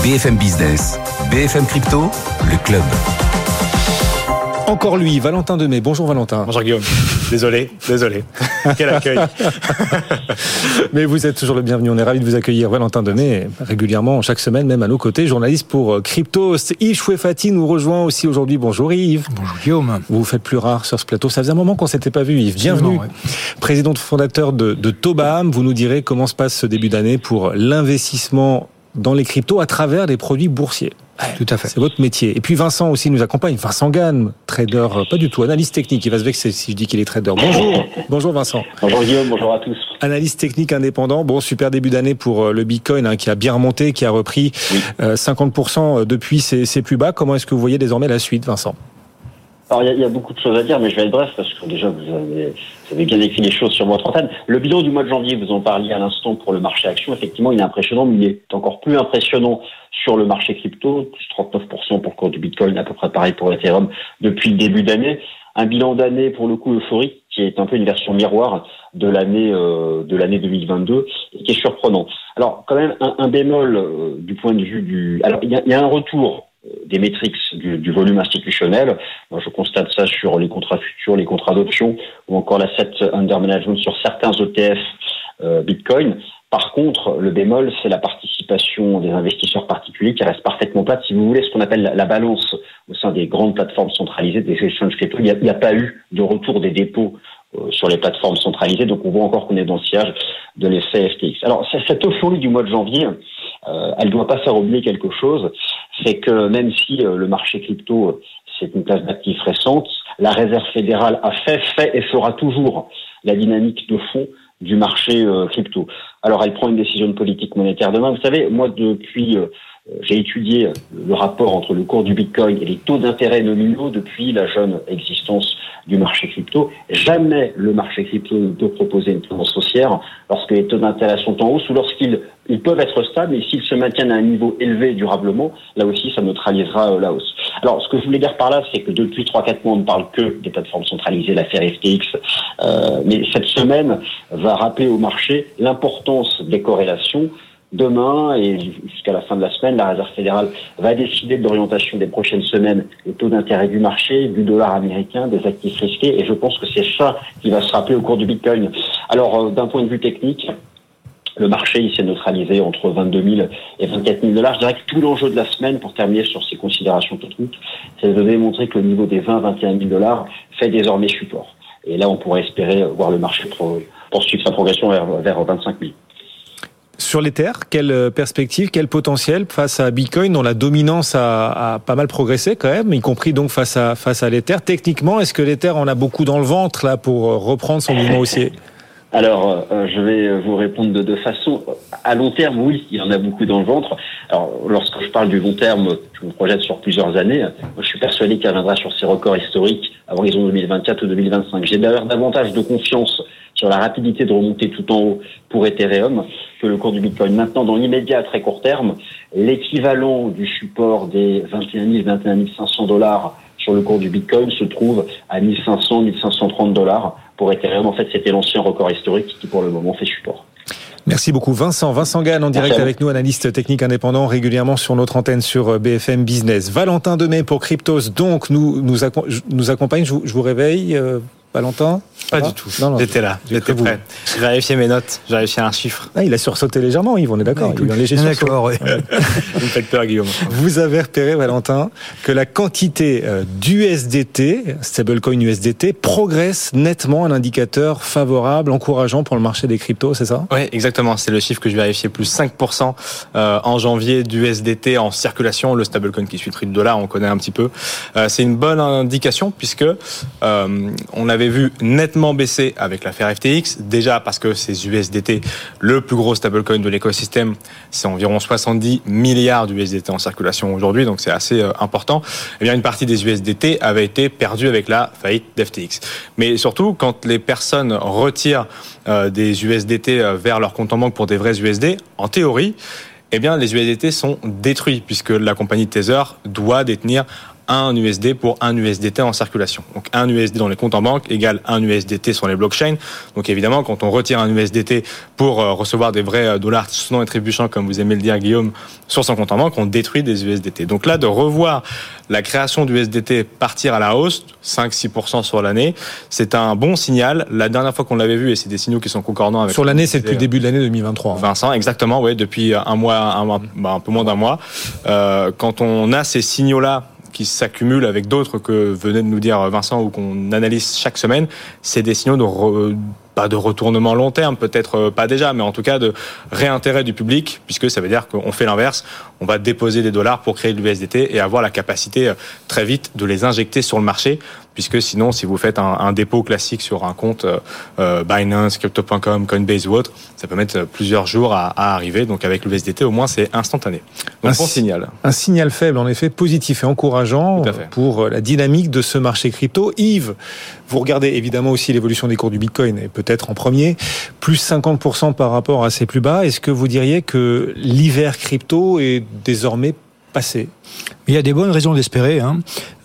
BFM Business, BFM Crypto, le club. Encore lui, Valentin Demey. Bonjour Valentin. Bonjour Guillaume. Désolé, désolé. Quel accueil. Mais vous êtes toujours le bienvenu. On est ravi de vous accueillir, Valentin Demey, régulièrement, chaque semaine, même à nos côtés, journaliste pour euh, Crypto. Yves Chouefati nous rejoint aussi aujourd'hui. Bonjour Yves. Bonjour Guillaume. Vous vous faites plus rare sur ce plateau. Ça faisait un moment qu'on s'était pas vu, Yves. Bienvenue. Président fondateur de, de Tobam. Vous nous direz comment se passe ce début d'année pour l'investissement dans les cryptos à travers des produits boursiers. Tout à fait. C'est votre métier. Et puis Vincent aussi nous accompagne. Vincent Gann, trader, euh, pas du tout, analyste technique. Il va se vexer si je dis qu'il est trader. Bonjour. bonjour Vincent. Bonjour Guillaume, bonjour à tous. Analyste technique indépendant. Bon, super début d'année pour euh, le Bitcoin hein, qui a bien remonté, qui a repris 50% depuis ses, ses plus bas. Comment est-ce que vous voyez désormais la suite, Vincent? Alors, il y, a, beaucoup de choses à dire, mais je vais être bref parce que déjà, vous avez, vous avez bien écrit les choses sur votre antenne. Le bilan du mois de janvier, vous en parliez à l'instant pour le marché action, effectivement, il est impressionnant, mais il est encore plus impressionnant sur le marché crypto, plus 39% pour le cours du Bitcoin, à peu près pareil pour Ethereum depuis le début d'année. Un bilan d'année, pour le coup, euphorique, qui est un peu une version miroir de l'année euh, de l'année 2022 et qui est surprenant. Alors, quand même, un, bémol euh, du point de vue du... Alors, il y a un retour des métriques du, volume institutionnel. Je constate ça sur les contrats futurs, les contrats d'options ou encore l'asset under management sur certains ETF euh, Bitcoin. Par contre, le bémol, c'est la participation des investisseurs particuliers qui reste parfaitement plate. Si vous voulez, ce qu'on appelle la, balance au sein des grandes plateformes centralisées, des exchanges crypto, il n'y a, pas eu de retour des dépôts euh, sur les plateformes centralisées. Donc, on voit encore qu'on est dans le sillage de l'effet FTX. Alors, cette euphorie du mois de janvier, euh, elle doit pas faire oublier quelque chose, c'est que même si euh, le marché crypto, euh, c'est une classe d'actifs récente, la Réserve fédérale a fait, fait et fera toujours la dynamique de fond du marché crypto. Alors elle prend une décision de politique monétaire demain. Vous savez, moi depuis j'ai étudié le rapport entre le cours du Bitcoin et les taux d'intérêt nominaux depuis la jeune existence du marché crypto. Jamais le marché crypto ne peut proposer une tendance haussière lorsque les taux d'intérêt sont en hausse ou lorsqu'ils ils peuvent être stables, mais s'ils se maintiennent à un niveau élevé durablement, là aussi, ça neutralisera euh, la hausse. Alors, ce que je voulais dire par là, c'est que depuis 3-4 mois, on ne parle que des plateformes centralisées, l'affaire FTX, euh, mais cette semaine va rappeler au marché l'importance des corrélations Demain et jusqu'à la fin de la semaine, la Réserve fédérale va décider de l'orientation des prochaines semaines, les taux d'intérêt du marché, du dollar américain, des actifs risqués. Et je pense que c'est ça qui va se rappeler au cours du Bitcoin. Alors, euh, d'un point de vue technique, le marché s'est neutralisé entre 22 000 et 24 000 dollars. Je dirais que tout l'enjeu de la semaine, pour terminer sur ces considérations techniques, c'est de démontrer que le niveau des 20-21 000 dollars fait désormais support. Et là, on pourrait espérer voir le marché poursuivre sa progression vers 25 000. Sur l'Ether, quelle euh, perspective, quel potentiel face à Bitcoin dont la dominance a, pas mal progressé quand même, y compris donc face à face à l'Ether. Techniquement, est-ce que l'Ether en a beaucoup dans le ventre là pour euh, reprendre son mouvement haussier? Alors, euh, je vais vous répondre de deux façons. À long terme, oui, il y en a beaucoup dans le ventre. Alors, lorsque je parle du long terme, je me projette sur plusieurs années. Moi, je suis persuadé qu'elle viendra sur ses records historiques à horizon 2024 ou 2025. J'ai d'ailleurs davantage de confiance sur la rapidité de remonter tout en haut pour Ethereum que le cours du Bitcoin. Maintenant, dans l'immédiat, à très court terme, l'équivalent du support des 21 000, 21 500 dollars sur le cours du Bitcoin se trouve à 1500, 1530 dollars pour Ethereum. En fait, c'était l'ancien record historique qui, pour le moment, fait support. Merci beaucoup Vincent. Vincent Gann en direct avec nous, analyste technique indépendant régulièrement sur notre antenne sur euh, BFM Business. Valentin Demey pour Cryptos, donc nous, nous, accompagne, je vous, réveille. Euh, Valentin Pas du tout. J'étais là, j'étais prêt. J'ai vérifié mes notes, j'ai vérifié un chiffre. Ah, il a sursauté légèrement, Yves, on est d'accord. il a un léger D'accord, oui. Vous me faites peur, Guillaume. Vous avez repéré, Valentin, que la quantité euh, d'USDT, stablecoin USDT, progresse nettement, un indicateur favorable, encourageant pour le marché des cryptos, c'est ça? Oui, exactement. C'est le chiffre que je vérifiais, plus 5% euh, en janvier d'USDT en circulation. Le stablecoin qui suit le prix du dollar, on connaît un petit peu. Euh, c'est une bonne indication puisque on avait vu nettement baisser avec l'affaire FTX. Déjà parce que ces USDT, le plus gros stablecoin de l'écosystème, c'est environ 70 milliards d'USDT en circulation aujourd'hui, donc c'est assez euh, important. Eh bien, une partie des USDT avait été perdue avec la faillite d'FTX. Mais surtout, quand les personnes retirent euh, des USDT euh, vers leur compte en banque pour des vrais USD, en théorie, eh bien, les USDT sont détruits puisque la compagnie Tether doit détenir un USD pour un USDT en circulation. Donc un USD dans les comptes en banque égale un USDT sur les blockchains. Donc évidemment, quand on retire un USDT pour euh, recevoir des vrais euh, dollars non attribuants, comme vous aimez le dire Guillaume, sur son compte en banque, on détruit des USDT. Donc là, de revoir la création d'USDT partir à la hausse, 5-6% sur l'année, c'est un bon signal. La dernière fois qu'on l'avait vu, et c'est des signaux qui sont concordants avec... Sur l'année, c'est depuis le début de l'année 2023. Vincent, exactement, oui, depuis un mois, un, mois, bah, un peu moins d'un mois. Euh, quand on a ces signaux-là qui s'accumulent avec d'autres que venait de nous dire Vincent ou qu'on analyse chaque semaine, c'est des signaux de pas de retournement long terme, peut-être euh, pas déjà, mais en tout cas de réintérêt du public, puisque ça veut dire qu'on fait l'inverse, on va déposer des dollars pour créer de l'USDT et avoir la capacité euh, très vite de les injecter sur le marché puisque sinon, si vous faites un, dépôt classique sur un compte euh, euh, Binance, Crypto.com, Coinbase ou autre, ça peut mettre plusieurs jours à, arriver. Donc avec le VSDT, au moins, c'est instantané. Donc, un bon signal. Un signal faible, en effet, positif et encourageant pour la dynamique de ce marché crypto. Yves, vous regardez évidemment aussi l'évolution des cours du Bitcoin, et peut-être en premier, plus 50% par rapport à ses plus bas. Est-ce que vous diriez que l'hiver crypto est désormais passé il y a des bonnes raisons d'espérer. Hein.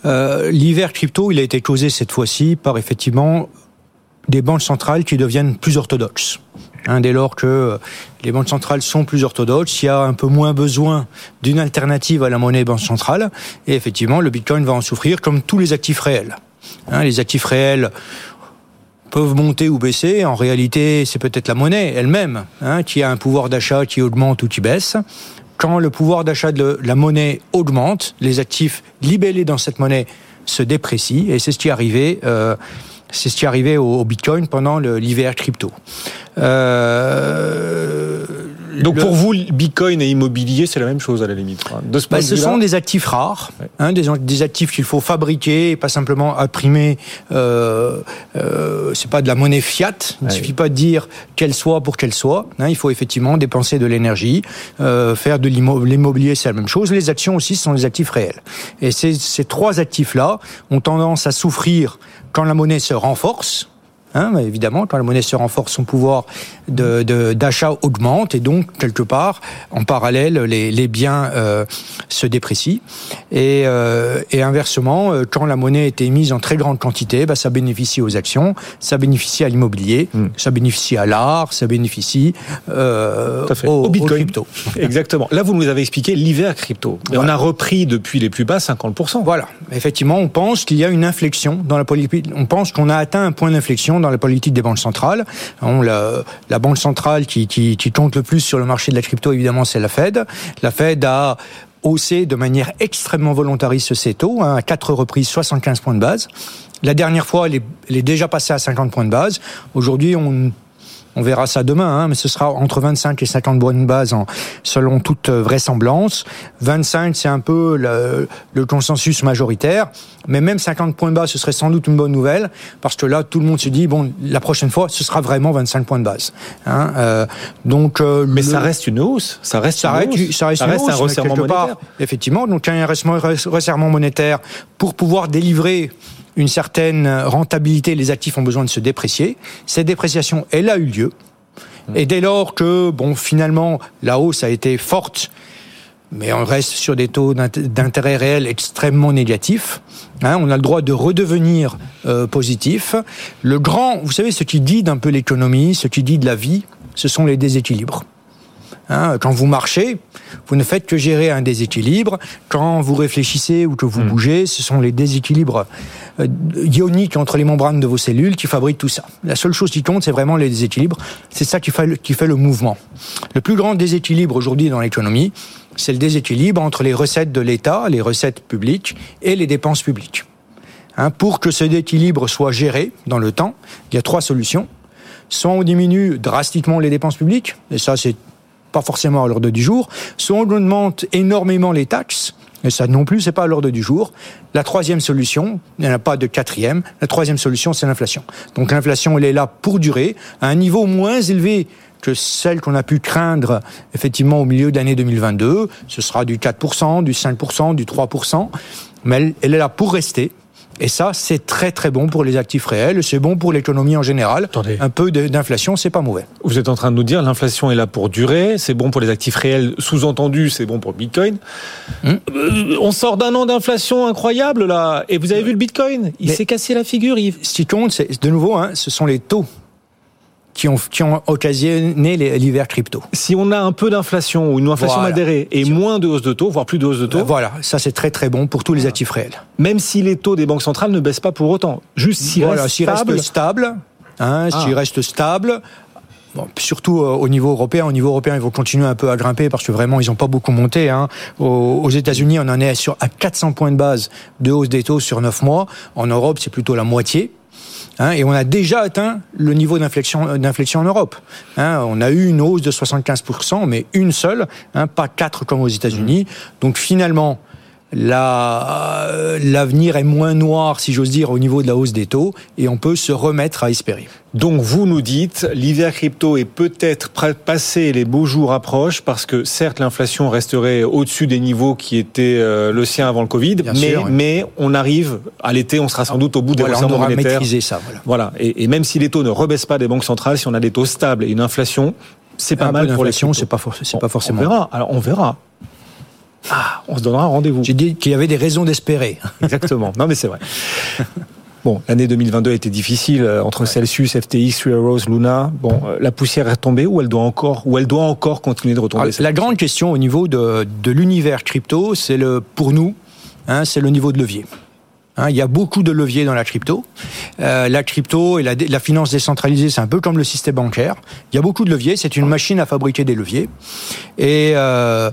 Euh, l'hiver crypto, il a été causé cette fois-ci par effectivement des banques centrales qui deviennent plus orthodoxes. Hein, dès lors que les banques centrales sont plus orthodoxes, il y a un peu moins besoin d'une alternative à la monnaie banque centrale. Et effectivement, le Bitcoin va en souffrir comme tous les actifs réels. Hein, les actifs réels peuvent monter ou baisser. En réalité, c'est peut-être la monnaie elle-même qui a un pouvoir d'achat qui augmente ou qui baisse quand le pouvoir d'achat de la monnaie augmente, les actifs libellés dans cette monnaie se déprécient, et c'est ce qui est arrivé. Euh, c'est ce qui est arrivé au, Bitcoin pendant l'hiver crypto. Euh, donc pour vous, Bitcoin et immobilier, c'est la même chose à la limite. De ce, bah, ce sont des actifs rares, hein, des, des, actifs qu'il faut fabriquer, et pas simplement imprimer. Euh, euh, c'est pas de la monnaie fiat. Il ne suffit pas de dire qu'elle soit pour qu'elle soit. Hein, il faut effectivement dépenser de l'énergie, euh, faire de l'immobilier, c'est la même chose. Les actions aussi sont des actifs réels. Et ces, ces trois actifs-là ont tendance à souffrir quand la monnaie se renforce Hein, évidemment, quand la monnaie se renforce, son pouvoir d'achat de, augmente et donc, quelque part, en parallèle, les, les biens euh, se déprécient. Et, euh, et, inversement, euh, quand la monnaie est émise en très grande quantité, bah, ça bénéficie aux actions, ça bénéficie à l'immobilier, hmm. ça bénéficie à l'art, ça bénéficie euh, au, Bitcoin. crypto. Exactement. Là, vous nous avez expliqué l'hiver crypto. Et on a repris depuis les plus bas 50%. Voilà. Effectivement, on pense qu'il y a une inflexion dans la politique. On pense qu'on a atteint un point d'inflexion dans la politique des banques centrales. la, banque centrale qui, compte le plus sur le marché de la crypto, évidemment, c'est la Fed. La Fed a haussé de manière extrêmement volontariste ses taux, hein, à quatre reprises 75 points de base. La dernière fois, elle est, elle est déjà passée à 50 points de base. Aujourd'hui, on on verra ça demain, hein, mais ce sera entre 25 et 50 bonnes bases en, selon toute vraisemblance. 25, c'est un peu le, le, consensus majoritaire, mais même 50 points de base, ce serait sans doute une bonne nouvelle, parce que là, tout le monde se dit, bon, la prochaine fois, ce sera vraiment 25 points de base. Hein, euh, donc, euh, mais ça reste une hausse, ça reste, ça une hausse. Ça reste, ça reste un resserrement monétaire. effectivement, donc un resserrement monétaire pour pouvoir délivrer une certaine rentabilité, les actifs ont besoin de se déprécier. Cette dépréciation, elle a eu lieu. Et dès lors que, bon, finalement, la hausse a été forte, mais on reste sur des taux d'intérêt réel extrêmement négatifs. Hein, on a le droit de redevenir euh, positif. Le grand, vous savez, ce qui dit d'un peu l'économie, ce qui dit de la vie, ce sont les déséquilibres. Hein, quand vous marchez, vous ne faites que gérer un déséquilibre. Quand vous réfléchissez ou que vous hmm. bougez, ce sont les déséquilibres euh, ioniques entre les membranes de vos cellules qui fabriquent tout ça. La seule chose qui compte, c'est vraiment les déséquilibres. C'est ça qui fait, qui fait le mouvement. Le plus grand déséquilibre aujourd'hui dans l'économie, c'est le déséquilibre entre les recettes de l'État, les recettes publiques et les dépenses publiques. Hein, pour que ce déséquilibre soit géré dans le temps, il y a trois solutions. Soit on diminue drastiquement les dépenses publiques, et ça c'est pas forcément à l'ordre du jour, soit on augmente énormément les taxes, et ça non plus, c'est pas à l'ordre du jour. La troisième solution, il n'y en a pas de quatrième, la troisième solution, c'est l'inflation. Donc l'inflation, elle est là pour durer, à un niveau moins élevé que celle qu'on a pu craindre effectivement au milieu de l'année 2022. Ce sera du 4%, du 5%, du 3%, mais elle est là pour rester. Et ça, c'est très très bon pour les actifs réels, c'est bon pour l'économie en général. Attendez. Un peu d'inflation, c'est pas mauvais. Vous êtes en train de nous dire l'inflation est là pour durer, c'est bon pour les actifs réels, sous-entendu, c'est bon pour le Bitcoin. Hmm. Euh, on sort d'un an d'inflation incroyable là, et vous avez vu le Bitcoin, il s'est cassé la figure. Yves. Ce qui compte, c'est de nouveau, hein, ce sont les taux qui ont, qui ont occasionné l'hiver crypto. Si on a un peu d'inflation ou une inflation modérée et moins de hausse de taux, voire plus de hausse de taux. Ben voilà, ça c'est très très bon pour tous les actifs réels. Même si les taux des banques centrales ne baissent pas pour autant. Juste s'ils voilà, restent stables. Reste stable, hein, ah. s'ils restent stables. Bon, surtout euh, au niveau européen. Au niveau européen, ils vont continuer un peu à grimper parce que vraiment, ils n'ont pas beaucoup monté. Hein. Aux, États-Unis, on en est sur à 400 points de base de hausse des taux sur 9 mois. En Europe, c'est plutôt la moitié. Hein, et on a déjà atteint le niveau d'inflexion, d'inflexion en Europe. Hein, on a eu une hausse de 75%, mais une seule, hein, pas quatre comme aux États-Unis. Mmh. Donc finalement, l'avenir est moins noir, si j'ose dire, au niveau de la hausse des taux, et on peut se remettre à espérer. Donc vous nous dites, l'hiver crypto est peut-être passé, les beaux jours approchent, parce que certes l'inflation resterait au-dessus des niveaux qui étaient euh, le sien avant le Covid, mais, mais on arrive à l'été, on sera sans doute au bout des voilà, resserrements monétaires. ça. Voilà. voilà. Et, et, même si les taux ne rebaissent pas des banques centrales, si on a des taux stables et une inflation, c'est pas mal pour l'inflation, c'est pas, c'est pas forcément. On verra. Alors on verra. Ah, on se donnera rendez-vous. J'ai dit qu'il y avait des raisons d'espérer. Exactement. Non, mais c'est vrai. Bon, l'année 2022 a été difficile euh, entre Celsius, FTX, Three Arrows, Luna. Bon, euh, la poussière est retombée ou elle doit encore, ou elle doit encore continuer de retomber Alors, La grande question au niveau de, de l'univers crypto, c'est le, pour nous, hein, c'est le niveau de levier. Hein, il y a beaucoup de leviers dans la crypto. Euh, la crypto et la, la finance décentralisée, c'est un peu comme le système bancaire. Il y a beaucoup de leviers. C'est une machine à fabriquer des leviers. Et euh,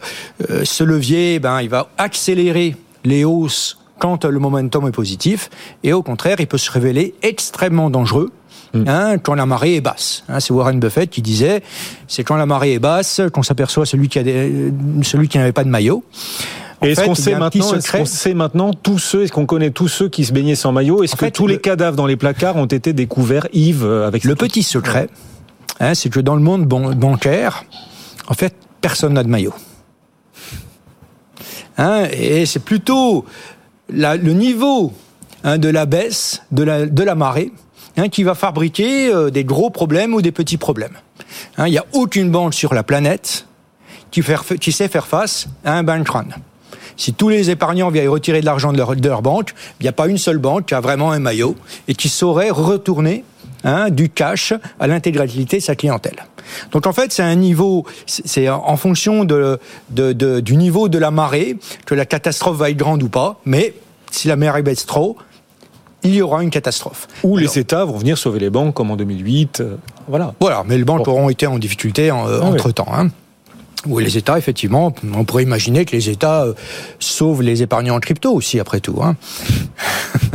euh ce levier, ben, il va accélérer les hausses quand le momentum est positif. Et au contraire, il peut se révéler extrêmement dangereux hmm. Hein, quand la marée est basse. Hein, c'est Warren Buffett qui disait, c'est quand la marée est basse qu'on s'aperçoit celui qui a des, celui qui n'avait pas de maillot. Est-ce qu'on sait maintenant, est-ce qu'on sait maintenant tous ceux, est-ce qu'on connaît tous ceux qui se baignaient sans maillot? Est-ce que tous les cadavres dans les placards ont été découverts, Yves, euh, avec le petit secret hein, C'est que dans le monde bancaire, en fait, personne n'a de maillot. Hein, et c'est plutôt la, le niveau hein, de la baisse de la, de la marée hein, qui va fabriquer euh, des gros problèmes ou des petits problèmes. Hein, il n'y a aucune banque sur la planète qui, qui sait faire face à un bank run. Si tous les épargnants viennent retirer de l'argent de leur, banque, il n'y a pas une seule banque qui a vraiment un maillot et qui saurait retourner hein, du cash à l'intégralité de sa clientèle. Donc en fait, c'est un niveau, c'est en fonction de, de, du niveau de la marée que la catastrophe va être grande ou pas. Mais si la marée baisse trop, il y aura une catastrophe. Ou les États vont venir sauver les banques comme en 2008. Euh, voilà. Voilà, mais les banques auront été en difficulté en, euh, ah entre temps. Hein. Oui, les États, effectivement, on pourrait imaginer que les États euh, sauvent les épargnants en crypto aussi, après tout. Hein.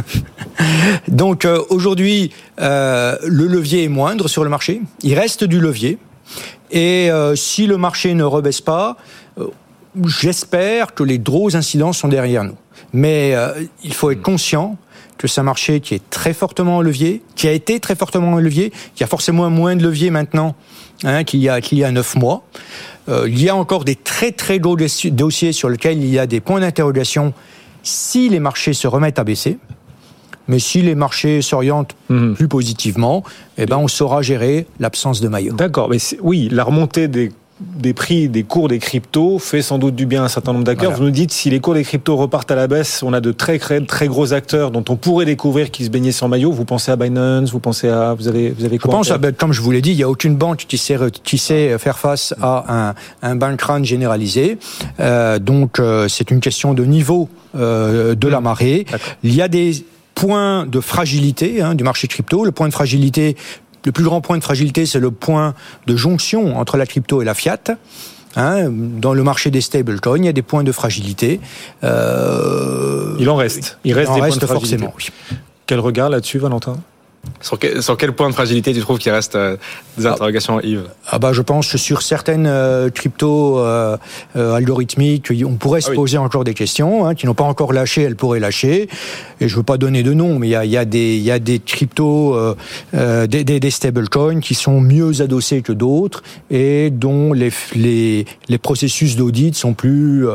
Donc euh, aujourd'hui, euh, le levier est moindre sur le marché. Il reste du levier. Et si le marché ne rebaisse pas, j'espère que les gros incidents sont derrière nous. Mais il faut être conscient que c'est un marché qui est très fortement en levier, qui a été très fortement en levier, qui a forcément moins de levier maintenant hein, qu'il y a qu'il y a neuf mois. Euh, il y a encore des très très gros dossiers sur lesquels il y a des points d'interrogation si les marchés se remettent à baisser. Mais si les marchés s'orientent mhm. plus positivement, eh ben on saura gérer l'absence de maillot. D'accord, mais oui, la remontée des des prix des cours des cryptos fait sans doute du bien à un certain nombre d'acteurs. Vous nous dites si les cours des cryptos repartent à la baisse, on a de très très gros acteurs dont on pourrait découvrir qu'ils se baignaient sans maillot. Vous pensez à Binance, vous pensez à vous avez vous avez quoi Je pense à, comme je vous l'ai dit, il y a aucune banque qui sait qui sait faire face à un un bank run généralisé. Euh, donc euh, c'est une question de niveau euh, de la marée. Il y a des points de fragilité hein, du marché crypto. Le point de fragilité le plus grand point de fragilité, c'est le point de jonction entre la crypto et la fiat. Hein, dans le marché des stablecoins, il y a des points de fragilité. Euh, il en reste. Il reste des points de forcément. Quel regard là-dessus, Valentin? Sur quel, sur quel, point de fragilité tu trouves qu'il reste euh, des ah. interrogations, Yves Ah bah je pense que sur certaines euh, cryptos euh, euh algorithmiques, on pourrait se ah poser encore des questions, hein, qui n'ont pas encore lâché, elles pourraient lâcher. Et je veux pas donner de nom, mais il y a, y a, des, y a des cryptos, des, des, des stablecoins qui sont mieux adossés que d'autres et dont les, les, les processus d'audit sont plus,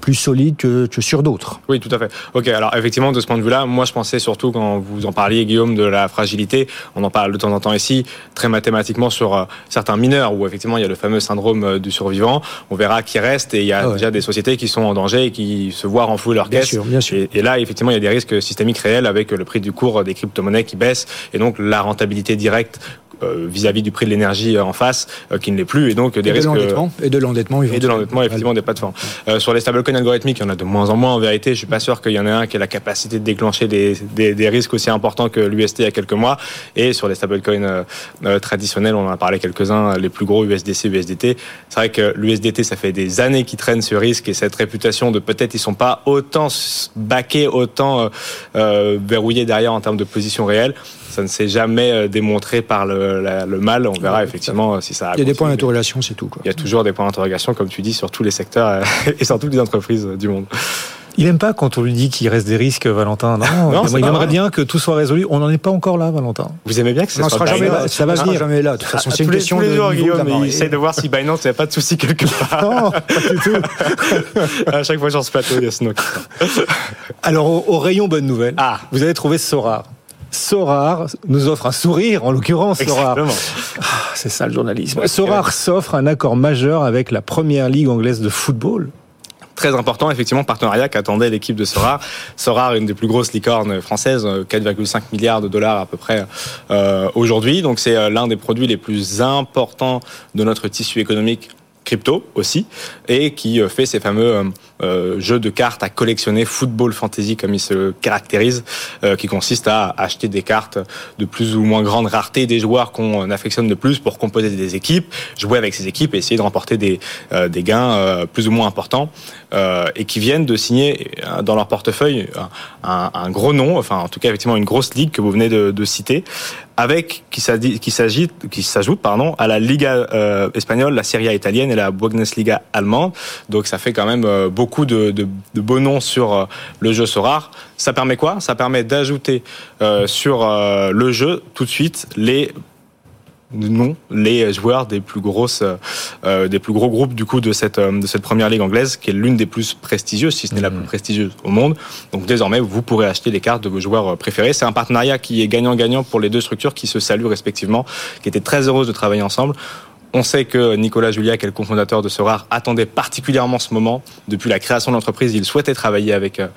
plus solides que, que sur d'autres. Oui, tout à fait. Ok, alors effectivement, de ce point de vue-là, moi je pensais surtout quand vous en parliez, Guillaume, de la fragilité. On en parle de temps en temps ici, très mathématiquement sur euh, certains mineurs où effectivement il y a le fameux syndrome euh, du survivant. On verra qui reste et il y a ah déjà des sociétés qui sont en danger et qui se voient renflouer leur caisse. Bien sûr, Et, là, effectivement, il y a des risques systémiques réels avec le prix du cours des crypto-monnaies qui baisse et donc la rentabilité directe euh, vis-à-vis du prix de l'énergie en face euh, qui ne l'est plus et donc des et risques de et de l'endettement et de l'endettement effectivement des plateformes. Euh, sur les stablecoins algorithmiques il y en a de moins en moins en vérité. Je suis pas sûr qu'il y en ait un qui ait la capacité de déclencher des, des, des risques aussi importants que l'UST il y a quelques mois. Et sur les stablecoins traditionnels on en a parlé quelques-uns les plus gros USDC USDT c'est vrai que l'USDT ça fait des années qu'ils traînent ce risque et cette réputation de peut-être ils sont pas autant baqués autant verrouillés derrière en termes de position réelle Ça ne s'est jamais démontré par le, le mal. On verra effectivement si ça. A Il y a des points d'interrogation, c'est tout. Quoi. Il y a toujours des points d'interrogation, comme tu dis, sur tous les secteurs et sur toutes les entreprises du monde. Il aime pas quand on lui dit qu'il reste des risques, Valentin. Non, il aimerait bien que tout soit résolu. On n'en est pas encore là, Valentin. Vous aimez bien que ça on soit sera jamais là. Ça va venir. jamais là. De toute façon, c'est une question tous les de jours, Guillaume, il essaie de voir si Binance n'a pas de souci quelque part. Non, pas du tout. à chaque fois sur ce plateau, il y a ce nom Alors, au, au, rayon bonne nouvelle, ah. vous avez trouvé Sorar. Sorar nous offre un sourire, en l'occurrence, Sorar. Ah, c'est ça le journalisme. Sorar s'offre un accord majeur avec la première ligue anglaise de football très important, effectivement, partenariat qu'attendait l'équipe de Sorar. Sorar, une des plus grosses licornes françaises, 4,5 milliards de dollars à peu près euh, aujourd'hui. Donc c'est euh, l'un des produits les plus importants de notre tissu économique crypto aussi, et qui euh, fait ces fameux euh, euh, jeux de cartes à collectionner, football fantasy comme il se caractérise, qui consiste à acheter des cartes de plus ou moins grande rareté des joueurs qu'on affectionne de plus pour composer des équipes, jouer avec ces équipes et essayer de remporter des, des gains plus ou moins importants, et qui viennent de signer dans leur portefeuille un, un, gros nom, enfin en tout cas effectivement une grosse ligue que vous venez de, de citer, avec qui s'agit qui s'ajoute pardon à la Liga euh, espagnole, la Serie A italienne et la Bundesliga allemande. Donc ça fait quand même euh, beaucoup de, de, de beaux noms sur euh, le jeu Sorar. Ça permet quoi? Ça permet d'ajouter sur le jeu tout de suite les non les joueurs des plus grosses euh, des plus gros groupes du coup de cette euh, de cette première ligue anglaise qui est l'une des plus prestigieuses si ce n'est la plus mmh. prestigieuse au monde donc désormais vous pourrez acheter les cartes de vos joueurs euh, préférés c'est un partenariat qui est gagnant-gagnant pour les deux structures qui se saluent respectivement qui étaient très heureuses de travailler ensemble on sait que Nicolas Julia, qui est le cofondateur de Sorar, attendait particulièrement ce moment. Depuis la création de l'entreprise, il souhaitait travailler avec euh,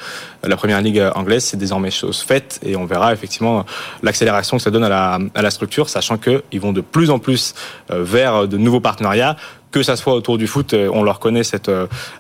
la première ligue anglaise. C'est désormais chose faite et on verra effectivement l'accélération que ça donne à la, à la structure, sachant qu'ils vont de plus en plus euh, vers de nouveaux partenariats que ça soit autour du foot, euh, on leur connaît cette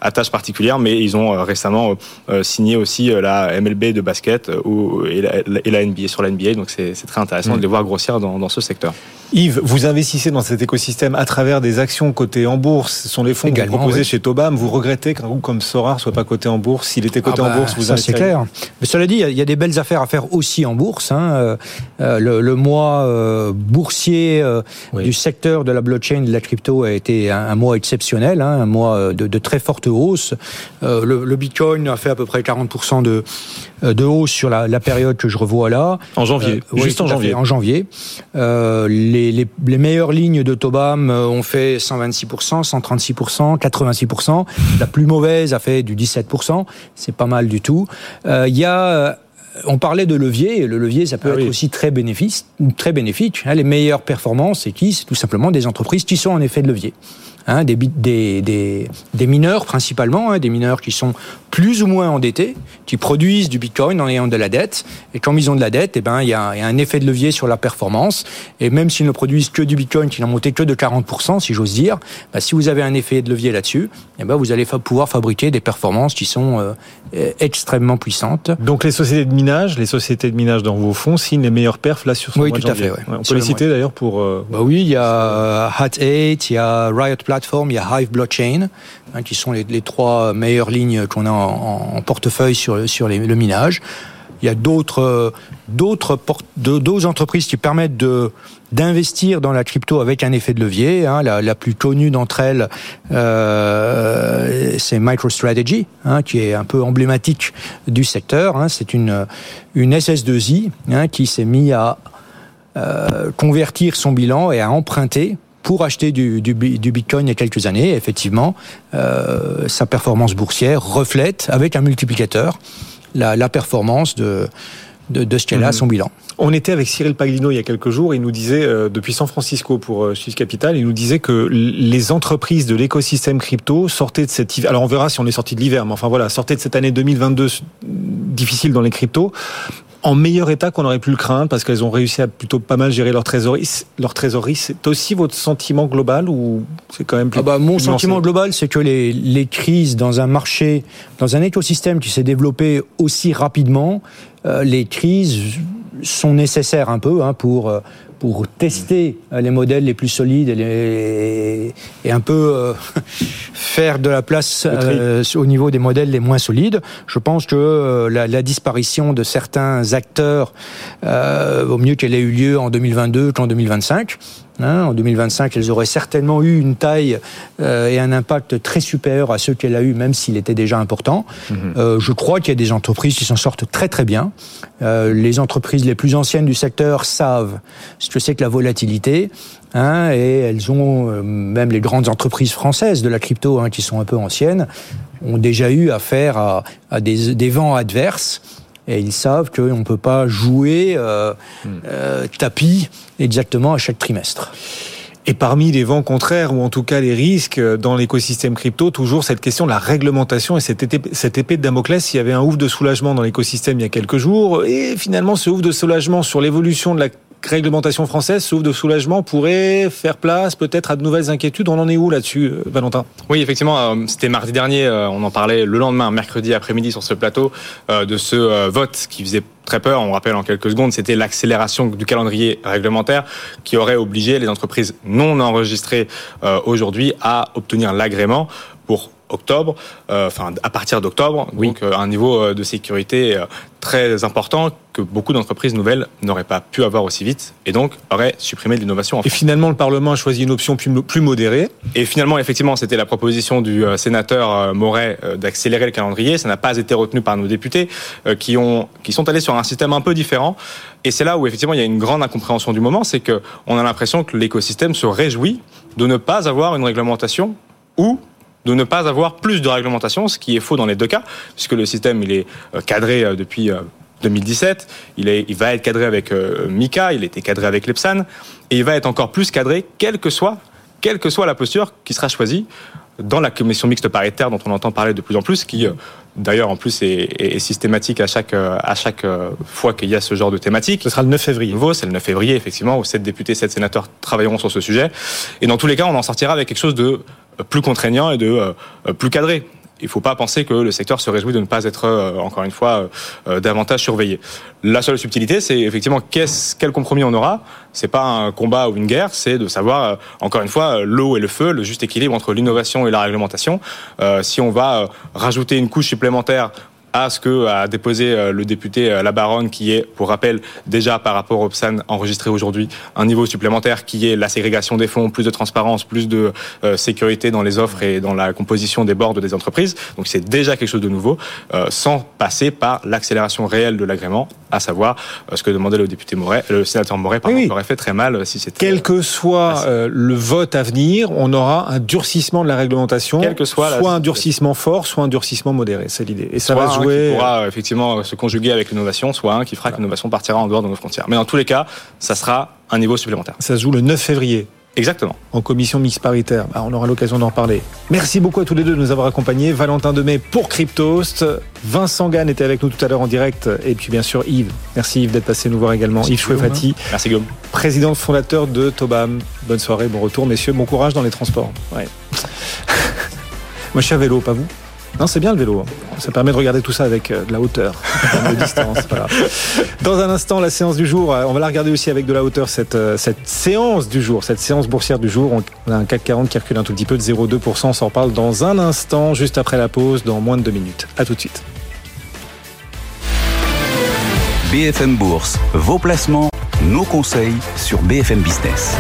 attache particulière, mais ils ont récemment signé aussi la MLB de basket et la NBA sur la NBA, donc c'est très intéressant de mm. les voir grossir dans, dans ce secteur. Yves, vous investissez dans cet écosystème à travers des actions cotées en bourse. Ce sont les fonds Également, que vous proposez chez Tobam. Vous regrettez qu'un groupe comme Sorar soit pas coté en bourse. S'il était coté ah en bah, bourse, vous ça c'est clair. Mais cela dit, il y a des belles affaires à faire aussi en bourse. Hein. Euh, le, le, mois euh, boursier euh, oui. du secteur de la blockchain, de la crypto, a été un, un mois exceptionnel, hein, un mois de, de, très forte hausse. Euh, le, le, Bitcoin a fait à peu près 40% de, de hausse sur la, la, période que je revois là. En janvier, juste oui, en janvier. En janvier. les, les, les meilleurs lignes de Tobam ont fait 126%, 136%, 86%. La plus mauvaise a fait du 17%. C'est pas mal du tout. Euh, il y a on parlait de levier, le levier, ça peut ah être oui. aussi très bénéfique. Très bénéfique. Les meilleures performances, c'est qui? C'est tout simplement des entreprises qui sont en effet de levier. Hein, des, des, des, des, mineurs principalement, hein, des mineurs qui sont plus ou moins endettés, qui produisent du bitcoin en ayant de la dette. Et comme ils ont de la dette, eh ben, il, y a, il y a un effet de levier sur la performance. Et même s'ils ne produisent que du bitcoin qui n'ont monté que de 40%, si j'ose dire, bah, si vous avez un effet de levier là-dessus, eh ben, vous allez pouvoir fabriquer des performances qui sont euh, extrêmement puissantes. Donc les sociétés de minage, les sociétés de minage dans vos fonds signent les meilleures perfs là sur ce oui, mois tout à fait. Ouais. On peut les citer d'ailleurs pour. Euh... Bah oui, il y a Hat 8, il y a Riot Platform, il y a Hive Blockchain, hein, qui sont les, les, trois meilleures lignes qu'on a en, en, portefeuille sur, sur le minage. Il y a d'autres d'autres d'autres entreprises qui permettent de d'investir dans la crypto avec un effet de levier. Hein. La, la, plus connue d'entre elles, euh, c'est MicroStrategy, hein, qui est un peu emblématique du secteur. Hein. C'est une une SS2I hein, qui s'est mis à euh, convertir son bilan et à emprunter pour acheter du, du, du, Bitcoin il y a quelques années. Effectivement, euh, sa performance boursière reflète avec un multiplicateur la, la performance de, de, de ce qu'elle a à son bilan. On était avec Cyril Paglino il y a quelques jours. Il nous disait, euh, depuis San Francisco pour euh, Swiss Capital, il nous disait que les entreprises de l'écosystème crypto sortaient de cette. Alors on verra si on est sorti de l'hiver, mais enfin voilà, sortaient de cette année 2022 difficile dans les cryptos en meilleur état qu'on aurait pu le craindre parce qu'elles ont réussi à plutôt pas mal gérer leur trésorerie. Leur trésorerie, c'est aussi votre sentiment global ou c'est quand même plus ah bah, Mon sentiment global, c'est que les, les crises dans un marché, dans un écosystème qui s'est développé aussi rapidement, euh, les crises sont nécessaires un peu hein, pour pour tester les modèles les plus solides et, les, et un peu faire de la place au niveau des modèles les moins solides. Je pense que la, la, disparition de certains acteurs vaut mieux qu'elle ait eu lieu en 2022 qu'en 2025. Hein, en 2025, elles auraient certainement eu une taille euh, et un impact très supérieur à ceux qu'elle a eu, même s'il était déjà important. Mhm. Euh, je crois qu'il y a des entreprises qui s'en sortent très très bien. Euh, les entreprises les plus anciennes du secteur savent ce que c'est que la volatilité. Hein, et elles ont, euh, même les grandes entreprises françaises de la crypto, hein, qui sont un peu anciennes, ont déjà eu affaire à, à des, des vents adverses et ils savent qu'on ne peut pas jouer euh, hmm. euh, tapis exactement à chaque trimestre. Et parmi les vents contraires, ou en tout cas les risques dans l'écosystème crypto, toujours cette question de la réglementation et cette épée, cette épée de Damoclès. Il y avait un ouf de soulagement dans l'écosystème il y a quelques jours, et finalement ce ouf de soulagement sur l'évolution de la réglementation française, sauf de soulagement, pourrait faire place peut-être à de nouvelles inquiétudes? On en est où là-dessus, euh, Valentin? Oui, effectivement, euh, c'était mardi dernier, euh, on en parlait le lendemain, mercredi après-midi sur ce plateau, de ce vote qui faisait très peur. On rappelle en quelques secondes, c'était l'accélération du calendrier réglementaire qui aurait obligé les entreprises non enregistrées aujourd'hui à obtenir l'agrément pour octobre, euh, enfin à partir d'octobre, donc euh, un niveau euh, de sécurité très important que beaucoup d'entreprises nouvelles n'auraient pas pu avoir aussi vite et donc auraient supprimé l'innovation. Et finalement, le Parlement a choisi une option plus, plus modérée. Et finalement, effectivement, c'était la proposition du sénateur Moret d'accélérer le calendrier. Ça n'a pas été retenu par nos députés qui ont qui sont allés sur un système un peu différent. Et c'est là où effectivement il y a une grande incompréhension du moment, c'est que on a l'impression que l'écosystème se réjouit de ne pas avoir une réglementation ou de ne pas avoir plus de réglementation, ce qui est faux dans les deux cas, puisque le système il est euh, cadré euh, depuis 2017, euh, il, est, il va être cadré avec Mika, il était cadré avec l'Epsan, et il va être encore plus cadré, quelle que soit, quelle que soit la posture qui sera choisie dans la commission mixte paritaire dont on entend parler de plus en plus, qui d'ailleurs en plus est, systématique à chaque, à chaque fois qu'il y a ce genre de thématique. Ce sera le 9 février. C'est le 9 février, effectivement, où sept députés, sept sénateurs travailleront sur ce sujet. Et dans tous les cas, on en sortira avec quelque chose de plus contraignant et de euh, plus cadré. Il ne faut pas penser que le secteur se réjouit de ne pas être, euh, encore une fois, euh, davantage surveillé. La seule subtilité, c'est effectivement quel compromis on aura. C'est pas un combat ou une guerre, c'est de savoir, encore une fois, l'eau et le feu, le juste équilibre entre l'innovation et la réglementation. si on va rajouter une couche supplémentaire à ce que a déposé euh, le député euh, La Baronne, qui est, pour rappel, déjà par rapport au PSAN enregistré aujourd'hui, un niveau supplémentaire qui est la ségrégation des fonds, plus de transparence, plus de euh, sécurité dans les offres et dans la composition des boards des entreprises. Donc c'est déjà quelque chose de nouveau, sans passer par l'accélération réelle de l'agrément, à savoir ce que demandait le député Moret, le sénateur Moret, par oui, aurait fait très mal si c'était. Quel que soit le vote à venir, on aura un durcissement de la réglementation, Quel que soit, soit un durcissement fort, soit un durcissement modéré. C'est l'idée. Et ça va se qui pourra euh, effectivement se conjuguer avec l'innovation, soit un qui fera que l'innovation partira en dehors de nos frontières. Mais dans tous les cas, ça sera un niveau supplémentaire. Ça se joue le 9 février. Exactement. En commission mixte paritaire. Bah, on aura l'occasion d'en parler. Merci beaucoup à tous les deux de nous avoir accompagnés. Valentin Demey pour Cryptost. Vincent Gann était avec nous tout à l'heure en direct. Et puis bien sûr Yves. Merci Yves d'être passé nous voir également. Yves Chouefati. Merci Guillaume. Président fondateur de Tobam. Bonne soirée, bon retour messieurs. Bon courage dans les transports. Ouais. Moi je suis à vélo, pas vous? Non, c'est bien le vélo. Ça permet de regarder tout ça avec euh, de la hauteur, de distance. Dans un instant, la séance du jour, euh, on va la regarder aussi avec de la hauteur, cette, euh, cette séance du jour, cette séance boursière du jour. On a un CAC 40 qui recule un tout petit peu de 0,2%. On s'en reparle dans un instant, juste après la pause, dans moins de deux minutes. À tout de suite. BFM Bourse, vos placements, nos conseils sur BFM Business.